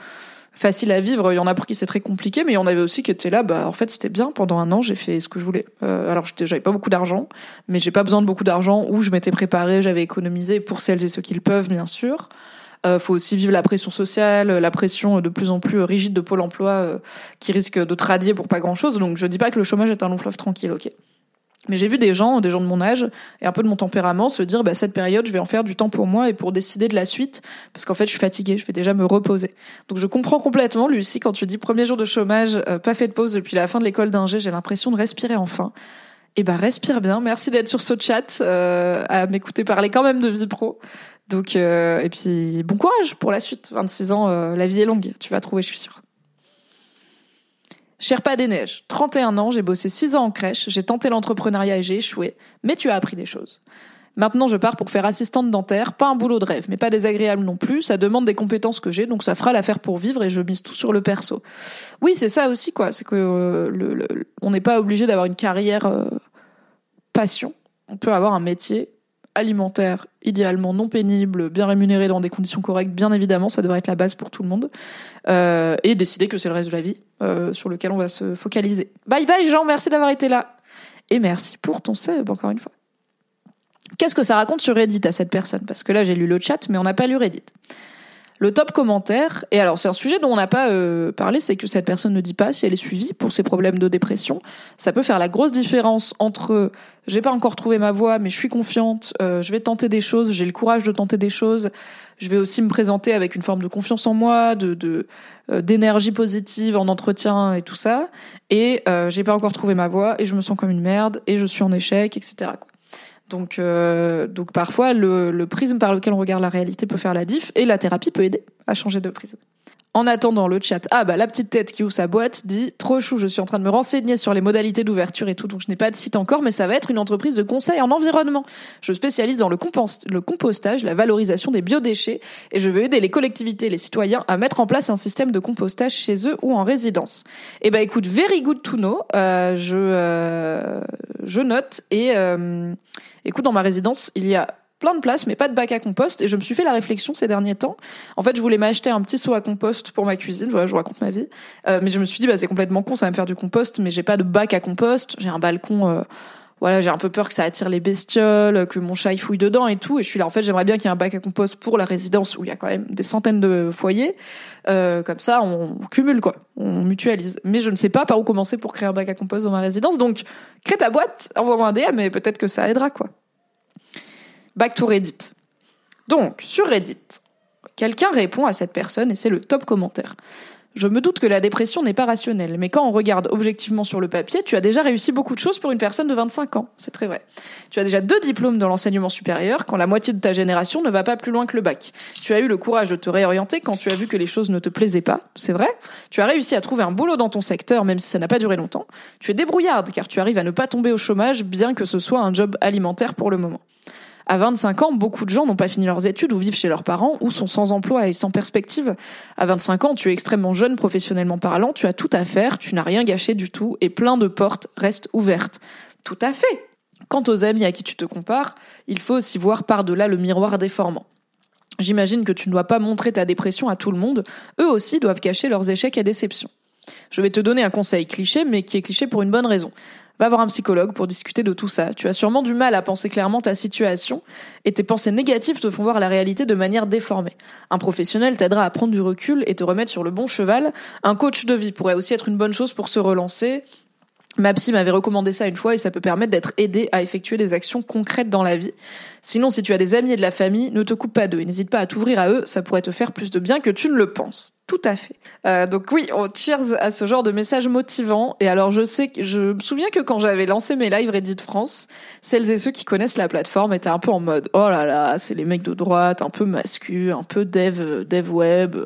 faciles à vivre. Il y en a pour qui c'est très compliqué, mais il y en avait aussi qui étaient là. Bah en fait c'était bien. Pendant un an j'ai fait ce que je voulais. Euh, alors j'avais pas beaucoup d'argent, mais j'ai pas besoin de beaucoup d'argent. Où je m'étais préparée, j'avais économisé pour celles et ceux qui le peuvent bien sûr. Euh, faut aussi vivre la pression sociale, la pression de plus en plus rigide de Pôle Emploi euh, qui risque de te radier pour pas grand chose. Donc je dis pas que le chômage est un long fleuve tranquille, ok. Mais j'ai vu des gens, des gens de mon âge et un peu de mon tempérament se dire, bah, cette période, je vais en faire du temps pour moi et pour décider de la suite, parce qu'en fait, je suis fatiguée, je vais déjà me reposer. Donc, je comprends complètement, Lucie, quand tu dis premier jour de chômage, euh, pas fait de pause depuis la fin de l'école d'ingé, j'ai l'impression de respirer enfin. Et eh ben, respire bien. Merci d'être sur ce chat, euh, à m'écouter parler quand même de vie pro. Donc, euh, et puis, bon courage pour la suite. 26 ans, la vie est longue. Tu vas trouver, je suis sûre. Sherpa des Neiges, 31 ans, j'ai bossé 6 ans en crèche, j'ai tenté l'entrepreneuriat et j'ai échoué, mais tu as appris des choses. Maintenant, je pars pour faire assistante dentaire, pas un boulot de rêve, mais pas désagréable non plus. Ça demande des compétences que j'ai, donc ça fera l'affaire pour vivre et je mise tout sur le perso. Oui, c'est ça aussi, quoi. C'est que euh, on n'est pas obligé d'avoir une carrière euh, passion. On peut avoir un métier alimentaire, idéalement non pénible, bien rémunéré dans des conditions correctes, bien évidemment, ça devrait être la base pour tout le monde, euh, et décider que c'est le reste de la vie euh, sur lequel on va se focaliser. Bye bye Jean, merci d'avoir été là. Et merci pour ton sub, encore une fois. Qu'est-ce que ça raconte sur Reddit à cette personne? Parce que là, j'ai lu le chat, mais on n'a pas lu Reddit. Le top commentaire, et alors c'est un sujet dont on n'a pas euh, parlé, c'est que cette personne ne dit pas si elle est suivie pour ses problèmes de dépression. Ça peut faire la grosse différence entre j'ai pas encore trouvé ma voie, mais je suis confiante, euh, je vais tenter des choses, j'ai le courage de tenter des choses, je vais aussi me présenter avec une forme de confiance en moi, de, de euh, d'énergie positive en entretien et tout ça, et j'ai pas encore trouvé ma voie et je me sens comme une merde et je suis en échec, etc. Donc, euh, donc parfois, le, le, prisme par lequel on regarde la réalité peut faire la diff et la thérapie peut aider à changer de prisme. En attendant le chat, ah bah la petite tête qui ouvre sa boîte dit trop chou, je suis en train de me renseigner sur les modalités d'ouverture et tout, donc je n'ai pas de site encore, mais ça va être une entreprise de conseil en environnement. Je spécialise dans le, le compostage, la valorisation des biodéchets, et je veux aider les collectivités les citoyens à mettre en place un système de compostage chez eux ou en résidence. Eh ben écoute, very good to know. Euh, je euh, je note et euh, écoute dans ma résidence il y a plein de place, mais pas de bac à compost. Et je me suis fait la réflexion ces derniers temps. En fait, je voulais m'acheter un petit seau à compost pour ma cuisine. Voilà, je vous raconte ma vie. Euh, mais je me suis dit, bah, c'est complètement con, ça va me faire du compost, mais j'ai pas de bac à compost. J'ai un balcon, euh, voilà, j'ai un peu peur que ça attire les bestioles, que mon chat y fouille dedans et tout. Et je suis là, en fait, j'aimerais bien qu'il y ait un bac à compost pour la résidence où il y a quand même des centaines de foyers. Euh, comme ça, on, on cumule, quoi. On mutualise. Mais je ne sais pas par où commencer pour créer un bac à compost dans ma résidence. Donc, crée ta boîte, envoie-moi un DM, mais peut-être que ça aidera, quoi. Back to Reddit. Donc, sur Reddit, quelqu'un répond à cette personne et c'est le top commentaire. Je me doute que la dépression n'est pas rationnelle, mais quand on regarde objectivement sur le papier, tu as déjà réussi beaucoup de choses pour une personne de 25 ans. C'est très vrai. Tu as déjà deux diplômes dans l'enseignement supérieur quand la moitié de ta génération ne va pas plus loin que le bac. Tu as eu le courage de te réorienter quand tu as vu que les choses ne te plaisaient pas. C'est vrai. Tu as réussi à trouver un boulot dans ton secteur, même si ça n'a pas duré longtemps. Tu es débrouillarde car tu arrives à ne pas tomber au chômage, bien que ce soit un job alimentaire pour le moment. À 25 ans, beaucoup de gens n'ont pas fini leurs études ou vivent chez leurs parents ou sont sans emploi et sans perspective. À 25 ans, tu es extrêmement jeune professionnellement parlant, tu as tout à faire, tu n'as rien gâché du tout et plein de portes restent ouvertes. Tout à fait. Quant aux amis à qui tu te compares, il faut aussi voir par-delà le miroir déformant. J'imagine que tu ne dois pas montrer ta dépression à tout le monde, eux aussi doivent cacher leurs échecs et déceptions. Je vais te donner un conseil cliché, mais qui est cliché pour une bonne raison. Va voir un psychologue pour discuter de tout ça. Tu as sûrement du mal à penser clairement ta situation et tes pensées négatives te font voir la réalité de manière déformée. Un professionnel t'aidera à prendre du recul et te remettre sur le bon cheval. Un coach de vie pourrait aussi être une bonne chose pour se relancer. Ma psy m'avait recommandé ça une fois et ça peut permettre d'être aidé à effectuer des actions concrètes dans la vie. Sinon, si tu as des amis et de la famille, ne te coupe pas d'eux et n'hésite pas à t'ouvrir à eux, ça pourrait te faire plus de bien que tu ne le penses. Tout à fait. Euh, donc oui, on cheers à ce genre de messages motivants. Et alors je sais que je me souviens que quand j'avais lancé mes lives Reddit France, celles et ceux qui connaissent la plateforme étaient un peu en mode oh là là, c'est les mecs de droite, un peu mascu, un peu dev, dev web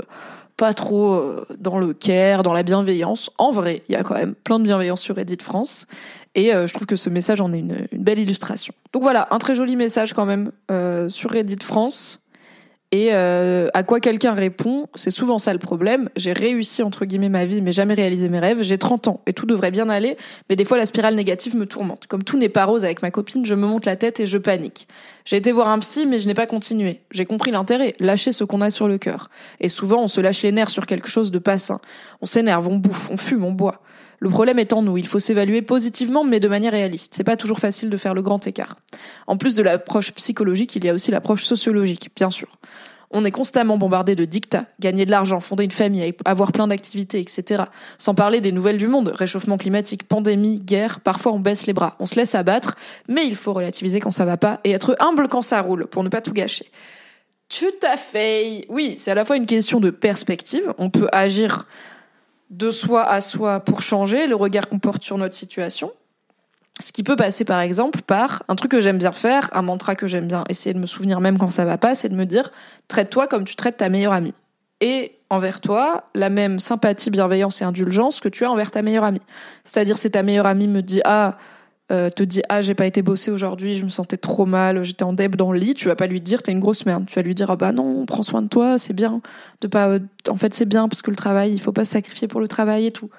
pas trop euh, dans le care, dans la bienveillance. En vrai, il y a quand même plein de bienveillance sur Reddit France. Et euh, je trouve que ce message en est une, belle illustration. Donc voilà, un très joli message quand même euh, sur Reddit France. Et euh, à quoi quelqu'un répond, c'est souvent ça le problème. J'ai réussi entre guillemets ma vie, mais jamais réalisé mes rêves. J'ai 30 ans et tout devrait bien aller, mais des fois la spirale négative me tourmente. Comme tout n'est pas rose avec ma copine, je me monte la tête et je panique. J'ai été voir un psy, mais je n'ai pas continué. J'ai compris l'intérêt, lâcher ce qu'on a sur le cœur. Et souvent, on se lâche les nerfs sur quelque chose de pas sain. On s'énerve, on bouffe, on fume, on boit. Le problème est en nous. Il faut s'évaluer positivement, mais de manière réaliste. C'est pas toujours facile de faire le grand écart. En plus de l'approche psychologique, il y a aussi l'approche sociologique, bien sûr. On est constamment bombardé de dictats, gagner de l'argent, fonder une famille, avoir plein d'activités, etc. Sans parler des nouvelles du monde, réchauffement climatique, pandémie, guerre, parfois on baisse les bras, on se laisse abattre, mais il faut relativiser quand ça va pas et être humble quand ça roule, pour ne pas tout gâcher. Tout à fait. Oui, c'est à la fois une question de perspective. On peut agir de soi à soi pour changer le regard qu'on porte sur notre situation. Ce qui peut passer par exemple par un truc que j'aime bien faire, un mantra que j'aime bien essayer de me souvenir même quand ça va pas, c'est de me dire traite-toi comme tu traites ta meilleure amie. Et envers toi, la même sympathie, bienveillance et indulgence que tu as envers ta meilleure amie. C'est-à-dire si ta meilleure amie me dit ah euh, te dit ah j'ai pas été bossé aujourd'hui, je me sentais trop mal, j'étais en deb dans le lit, tu vas pas lui dire t'es une grosse merde, tu vas lui dire ah bah non prends soin de toi, c'est bien de pas, euh, en fait c'est bien parce que le travail il faut pas se sacrifier pour le travail et tout.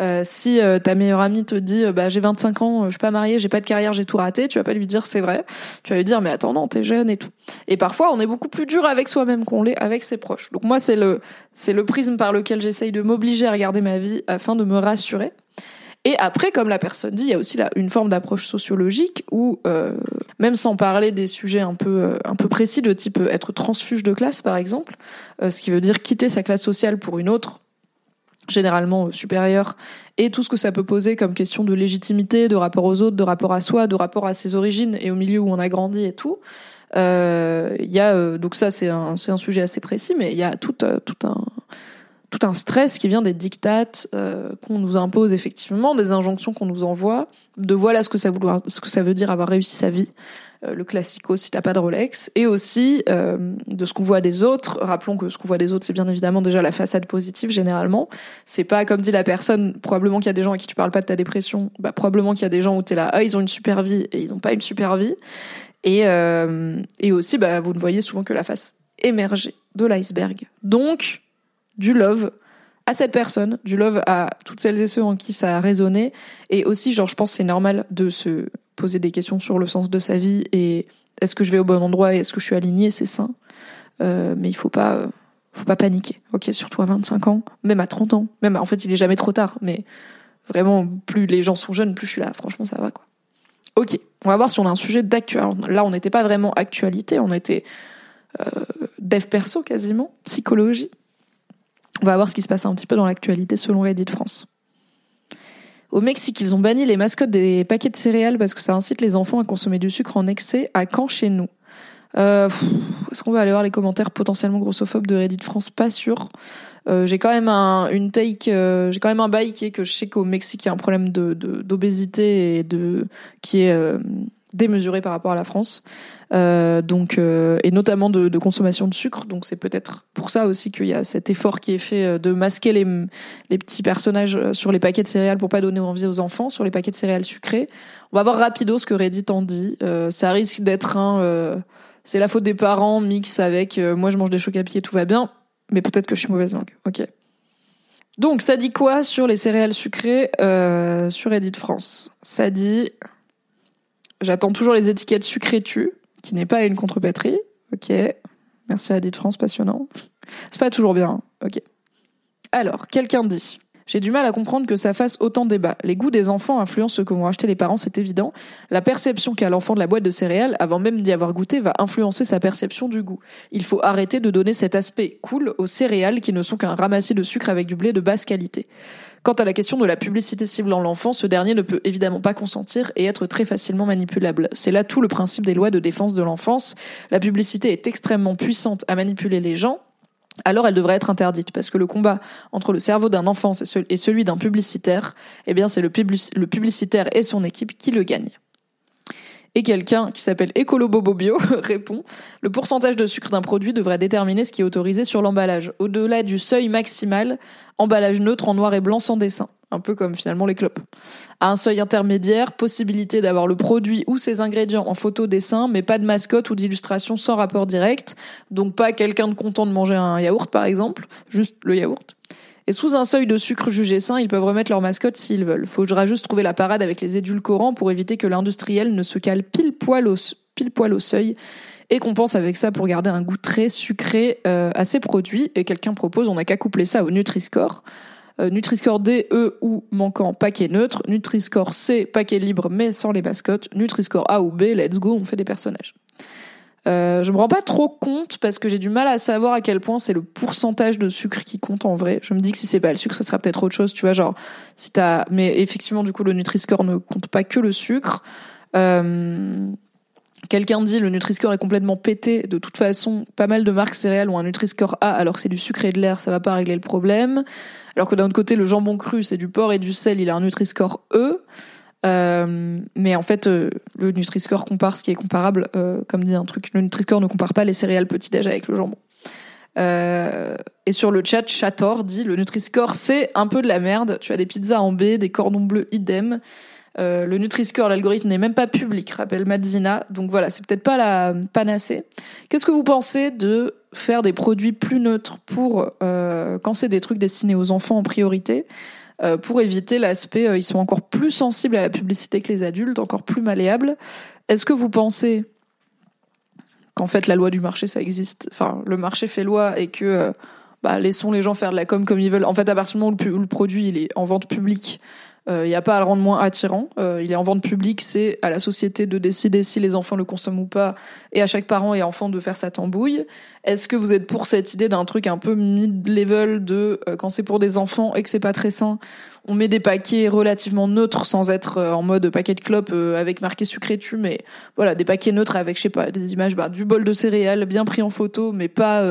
Euh, si euh, ta meilleure amie te dit bah j'ai 25 ans, je suis pas mariée, j'ai pas de carrière, j'ai tout raté, tu vas pas lui dire c'est vrai, tu vas lui dire mais attends non t'es jeune et tout. Et parfois on est beaucoup plus dur avec soi-même qu'on l'est avec ses proches. Donc moi c'est le c'est le prisme par lequel j'essaye de m'obliger à regarder ma vie afin de me rassurer. Et après, comme la personne dit, il y a aussi là une forme d'approche sociologique où, euh, même sans parler des sujets un peu euh, un peu précis de type euh, être transfuge de classe par exemple, ce qui veut dire quitter sa classe sociale pour une autre, généralement supérieure, et tout ce que ça peut poser comme question de légitimité, de rapport aux autres, de rapport à soi, de rapport à ses origines et au milieu où on a grandi et tout. Il y a donc ça c'est un un sujet assez précis, mais il y a tout tout un tout un stress qui vient des dictates euh, qu'on nous impose effectivement, des injonctions qu'on nous envoie, de voilà ce que ça, veut dire avoir réussi sa vie, euh, le classico si t'as pas de Rolex, et aussi euh, de ce qu'on voit des autres. Rappelons que ce qu'on voit des autres, c'est bien évidemment déjà la façade positive généralement. C'est pas comme dit la personne, probablement qu'il y a des gens à qui tu parles pas de ta dépression, bah probablement qu'il y a des gens où t'es là, ah ils ont une super vie et ils ont pas une super vie. Et, et aussi, bah, vous ne voyez souvent que la face émergée de l'iceberg. Donc, du love à cette personne, du love à toutes celles et ceux en qui ça a résonné. Et aussi, genre, je pense c'est normal de se poser des questions sur le sens de sa vie et est-ce que je vais au bon endroit et est-ce que je suis alignée, c'est sain. Euh, mais il faut pas, euh, faut pas paniquer. Ok, surtout à 25 ans, même à 30 ans, même en fait, il est jamais trop tard. Mais vraiment, plus les gens sont jeunes, plus je suis là. Franchement, ça va quoi. Ok, on va voir si on a un sujet d'actualité. Là, on n'était pas vraiment actualité, on était euh, dev perso quasiment, psychologie. On va voir ce qui se passe un petit peu dans l'actualité selon Reddit France. Au Mexique, ils ont banni les mascottes des paquets de céréales parce que ça incite les enfants à consommer du sucre en excès. À quand chez nous Euh, Est-ce qu'on va aller voir les commentaires potentiellement grossophobes de Reddit France? Pas sûr. Euh, j'ai quand même un, une take, euh, j'ai quand même un bail qui est que je sais qu'au Mexique il y a un problème d'obésité et de qui est démesuré par rapport à la France. Euh, donc euh, et notamment de, consommation de sucre. Donc c'est peut-être pour ça aussi qu'il y a cet effort qui est fait de masquer les, petits personnages sur les paquets de céréales pour pas donner envie aux enfants sur les paquets de céréales sucrées. On va voir rapido ce que Reddit en dit. Euh, ça risque d'être un c'est la faute des parents mix avec moi je mange des chocs à pied tout va bien mais peut-être que je suis mauvaise langue. Ok. Donc, ça dit quoi sur les céréales sucrées euh, sur Reddit France? Ça dit J'attends toujours les étiquettes sucrées tu, qui n'est pas une contrepétrie. Ok. Merci Reddit France, passionnant. C'est pas toujours bien. Hein. Ok. Alors, quelqu'un dit j'ai du mal à comprendre que ça fasse autant débat. Les goûts des enfants influencent ce que vont acheter les parents, c'est évident. La perception qu'a l'enfant de la boîte de céréales, avant même d'y avoir goûté, va influencer sa perception du goût. Il faut arrêter de donner cet aspect cool aux céréales qui ne sont qu'un ramassis de sucre avec du blé de basse qualité. Quant à la question de la publicité ciblant l'enfant, ce dernier ne peut évidemment pas consentir et être très facilement manipulable. C'est là tout le principe des lois de défense de l'enfance. La publicité est extrêmement puissante à manipuler les gens, alors elle devrait être interdite parce que le combat entre le cerveau d'un enfant et celui d'un publicitaire, eh bien c'est le, publicitaire et son équipe qui le gagnent. Et quelqu'un qui s'appelle Ecolo Bio répond Le pourcentage de sucre d'un produit devrait déterminer ce qui est autorisé sur l'emballage. Au-delà du seuil maximal, emballage neutre en noir et blanc sans dessin un peu comme finalement les clopes. À un seuil intermédiaire, possibilité d'avoir le produit ou ses ingrédients en photo dessin, mais pas de mascotte ou d'illustration sans rapport direct. Donc pas quelqu'un de content de manger un yaourt par exemple, juste le yaourt. Et sous un seuil de sucre jugé sain, ils peuvent remettre leur mascotte s'ils veulent. Faudra juste trouver la parade avec les édulcorants pour éviter que l'industriel ne se cale pile poil au, seuil et qu'on pense avec ça pour garder un goût très sucré euh, à ses produits. Et quelqu'un propose, on n'a qu'à coupler ça au Nutri-Score. Euh, Nutri-Score D, E ou manquant, paquet neutre. Nutri-Score C, paquet libre mais sans les mascottes. Nutri-Score A ou B, let's go, on fait des personnages. Euh, je me rends pas trop compte parce que j'ai du mal à savoir à quel point c'est le pourcentage de sucre qui compte en vrai. Je me dis que si c'est pas le sucre, ce sera peut-être autre chose, tu vois, genre si t'as. Mais effectivement, du coup, le Nutri-Score ne compte pas que le sucre. Euh, Quelqu'un dit le Nutri-Score est complètement pété. De toute façon, pas mal de marques céréales ont un Nutri-Score A alors que c'est du sucre et de l'air, ça va pas régler le problème. Alors que d'un autre côté, le jambon cru, c'est du porc et du sel, il a un Nutri-Score E. Euh, mais en fait, euh, le Nutri-Score compare ce qui est comparable. Euh, comme dit un truc, le Nutri-Score ne compare pas les céréales petit-déj avec le jambon. Et sur le chat, Chator dit le Nutri-Score, c'est un peu de la merde. Tu as des pizzas en B, des cordons bleus idem. Le Nutri-Score, l'algorithme n'est même pas public, rappelle Madzina. Donc voilà, c'est peut-être pas la panacée. Qu'est-ce que vous pensez de faire des produits plus neutres pour quand c'est des trucs destinés aux enfants en priorité? Euh, pour éviter l'aspect ils sont encore plus sensibles à la publicité que les adultes, encore plus malléables. Est-ce que vous pensez qu'en fait la loi du marché ça existe? Enfin, le marché fait loi et que bah, laissons les gens faire de la com comme ils veulent. En fait, à partir du moment où le produit il est en vente publique, il euh, n'y a pas à le rendre moins attirant. Euh, il est en vente publique, c'est à la société de décider si les enfants le consomment ou pas, et à chaque parent et enfant de faire sa tambouille. Est-ce que vous êtes pour cette idée d'un truc un peu mid-level de euh, quand c'est pour des enfants et que c'est pas très sain, on met des paquets relativement neutres sans être en mode paquet de clopes avec marqué sucré tu, mais voilà des paquets neutres avec je sais pas des images bah, du bol de céréales bien pris en photo, mais pas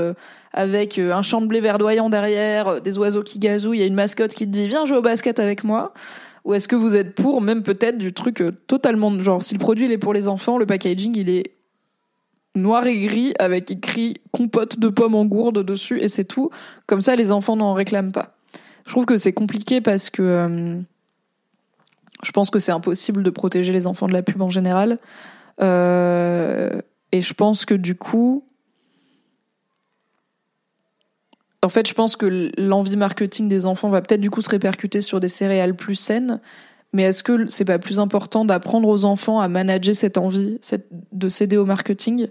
avec un champ de blé verdoyant derrière, des oiseaux qui gazouillent, il y a une mascotte qui te dit viens jouer au basket avec moi. Ou est-ce que vous êtes pour même peut-être du truc euh, totalement genre si le produit il est pour les enfants, le packaging il est noir et gris avec écrit compote de pommes en gourde dessus et c'est tout. Comme ça les enfants n'en réclament pas. Je trouve que c'est compliqué parce que euh, je pense que c'est impossible de protéger les enfants de la pub en général. Euh, et je pense que du coup, en fait, je pense que l'envie marketing des enfants va peut-être du coup se répercuter sur des céréales plus saines. Mais est-ce que c'est pas plus important d'apprendre aux enfants à manager cette envie, de céder au marketing,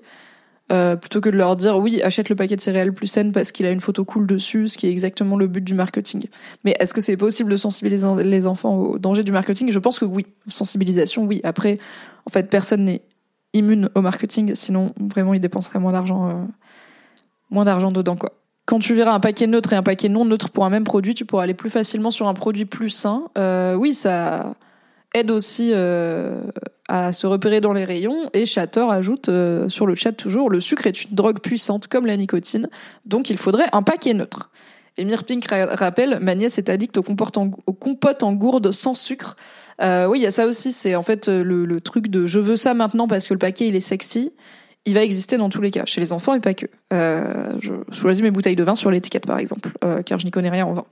euh, plutôt que de leur dire oui, achète le paquet de céréales plus saines parce qu'il a une photo cool dessus, ce qui est exactement le but du marketing. Mais est-ce que c'est possible de sensibiliser les enfants au danger du marketing? Je pense que oui, sensibilisation, oui. Après, en fait, personne n'est immune au marketing, sinon vraiment ils dépenseraient moins d'argent, euh, moins d'argent dedans quoi quand tu verras un paquet neutre et un paquet non neutre pour un même produit, tu pourras aller plus facilement sur un produit plus sain. Euh, oui, ça aide aussi euh, à se repérer dans les rayons. Et Chator ajoute euh, sur le chat toujours le sucre est une drogue puissante comme la nicotine, donc il faudrait un paquet neutre. Et Mirpink rappelle, ma nièce est addict aux, compotes en gourde sans sucre. Oui, il y a ça aussi. C'est en fait le, truc de je veux ça maintenant parce que le paquet il est sexy il va exister dans tous les cas, chez les enfants et pas que. Euh, je choisis mes bouteilles de vin sur l'étiquette, par exemple, euh, car je n'y connais rien en vin.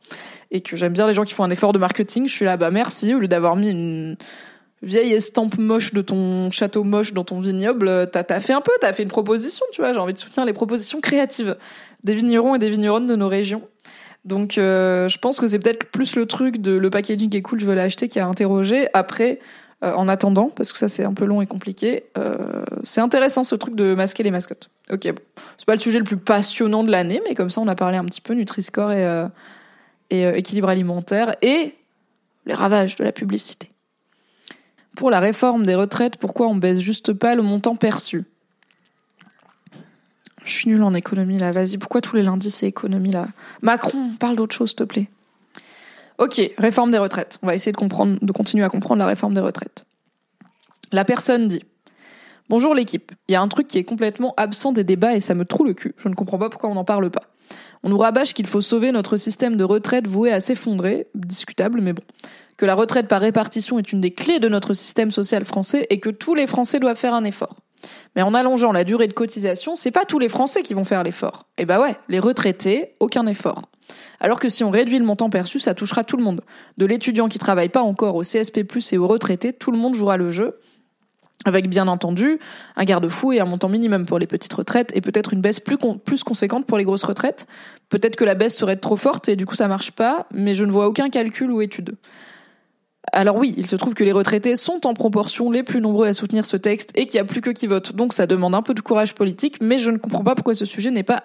Et que j'aime bien les gens qui font un effort de marketing. Je suis là, bah merci, au lieu d'avoir mis une vieille estampe moche de ton château moche dans ton vignoble, t'as as fait un peu, t'as fait une proposition, tu vois. J'ai envie de soutenir les propositions créatives des vignerons et des vigneronnes de nos régions. Donc, euh, je pense que c'est peut-être plus le truc de le packaging est cool, je veux l'acheter, qui a interrogé. Après, euh, en attendant, parce que ça c'est un peu long et compliqué. Euh, c'est intéressant ce truc de masquer les mascottes. Ok, bon. c'est pas le sujet le plus passionnant de l'année, mais comme ça on a parlé un petit peu Nutri-Score et, euh, équilibre alimentaire et les ravages de la publicité. Pour la réforme des retraites, pourquoi on baisse juste pas le montant perçu? Je suis nulle en économie là, vas-y, pourquoi tous les lundis c'est économie là? Macron, parle d'autre chose s'il te plaît. Ok, réforme des retraites. On va essayer de comprendre, de continuer à comprendre la réforme des retraites. La personne dit Bonjour l'équipe. Il y a un truc qui est complètement absent des débats et ça me troue le cul. Je ne comprends pas pourquoi on n'en parle pas. On nous rabâche qu'il faut sauver notre système de retraite voué à s'effondrer, discutable mais bon. Que la retraite par répartition est une des clés de notre système social français et que tous les Français doivent faire un effort. Mais en allongeant la durée de cotisation, c'est pas tous les Français qui vont faire l'effort. Eh bah ouais, les retraités, aucun effort. Alors que si on réduit le montant perçu, ça touchera tout le monde. De l'étudiant qui travaille pas encore au CSP+, et aux retraités, tout le monde jouera le jeu. Avec bien entendu un garde-fou et un montant minimum pour les petites retraites et peut-être une baisse plus, plus conséquente pour les grosses retraites. Peut-être que la baisse serait trop forte et du coup ça marche pas, mais je ne vois aucun calcul ou étude. Alors oui, il se trouve que les retraités sont en proportion les plus nombreux à soutenir ce texte et qu'il n'y a plus que qui votent. Donc ça demande un peu de courage politique, mais je ne comprends pas pourquoi ce sujet n'est pas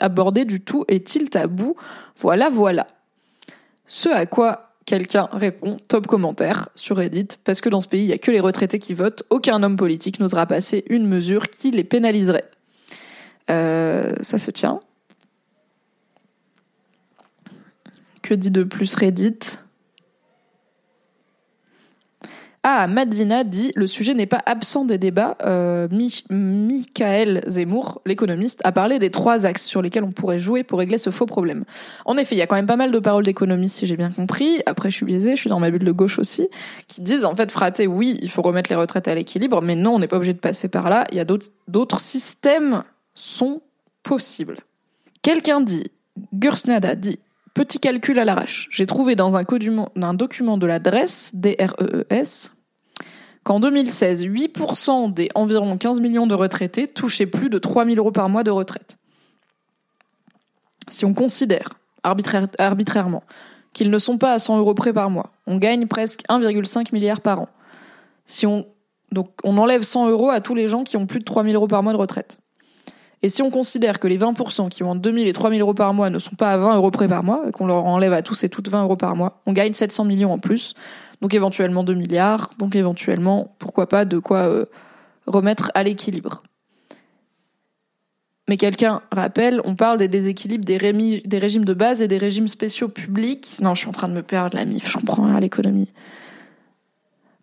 abordé du tout. Est-il tabou? Voilà, voilà. Ce à quoi quelqu'un répond, top commentaire sur Reddit, parce que dans ce pays, il n'y a que les retraités qui votent, aucun homme politique n'osera passer une mesure qui les pénaliserait. Euh, ça se tient. Que dit de plus Reddit? Ah, Madzina dit le sujet n'est pas absent des débats. Euh, Michael Zemmour, l'économiste, a parlé des trois axes sur lesquels on pourrait jouer pour régler ce faux problème. En effet, il y a quand même pas mal de paroles d'économistes, si j'ai bien compris. Après, je suis biaisée, je suis dans ma bulle de gauche aussi, qui disent en fait, fraté, oui, il faut remettre les retraites à l'équilibre, mais non, on n'est pas obligé de passer par là. Il y a d'autres systèmes sont possibles. Quelqu'un dit, Gursnada dit, Petit calcul à l'arrache. J'ai trouvé dans un, un document de l'adresse, DREES, qu'en 2016, 8% des environ 15 millions de retraités touchaient plus de 3 000 euros par mois de retraite. Si on considère arbitrairement qu'ils ne sont pas à 100 euros près par mois, on gagne presque 1,5 milliard par an. Si on, donc on enlève 100 euros à tous les gens qui ont plus de 3 000 euros par mois de retraite. Et si on considère que les 20% qui ont entre 000 et 000 euros par mois ne sont pas à 20 euros près par mois, et qu'on leur enlève à tous et toutes 20 euros par mois, on gagne 700 millions en plus donc éventuellement 2 milliards, donc éventuellement, pourquoi pas, de quoi euh, remettre à l'équilibre. Mais quelqu'un rappelle, on parle des déséquilibres des, des, régimes de base et des régimes spéciaux publics. Non, je suis en train de me perdre la mif, je comprends rien à l'économie.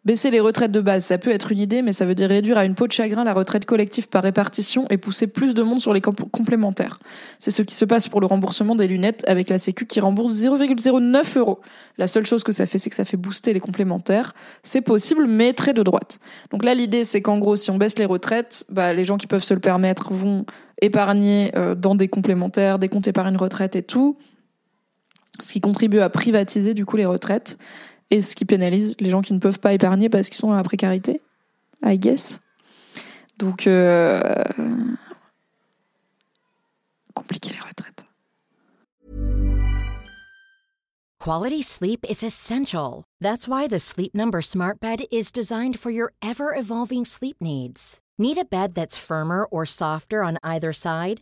Baisser les retraites de base, ça peut être une idée, mais ça veut dire réduire à une peau de chagrin la retraite collective par répartition et pousser plus de monde sur les complémentaires. C'est ce qui se passe pour le remboursement des lunettes avec la Sécu qui rembourse 0,09 euros. La seule chose que ça fait, c'est que ça fait booster les complémentaires. C'est possible, mais très de droite. Donc là, l'idée, c'est qu'en gros, si on baisse les retraites, bah, les gens qui peuvent se le permettre vont épargner euh, dans des complémentaires, des comptes épargne retraite et tout, ce qui contribue à privatiser du coup les retraites et ce qui pénalise les gens qui ne peuvent pas épargner parce qu'ils sont dans la précarité, I guess. Donc, euh, compliqué les retraites. Quality sleep is essential. That's why the Sleep Number Smart Bed is designed for your ever-evolving sleep needs. Need a bed that's firmer or softer on either side?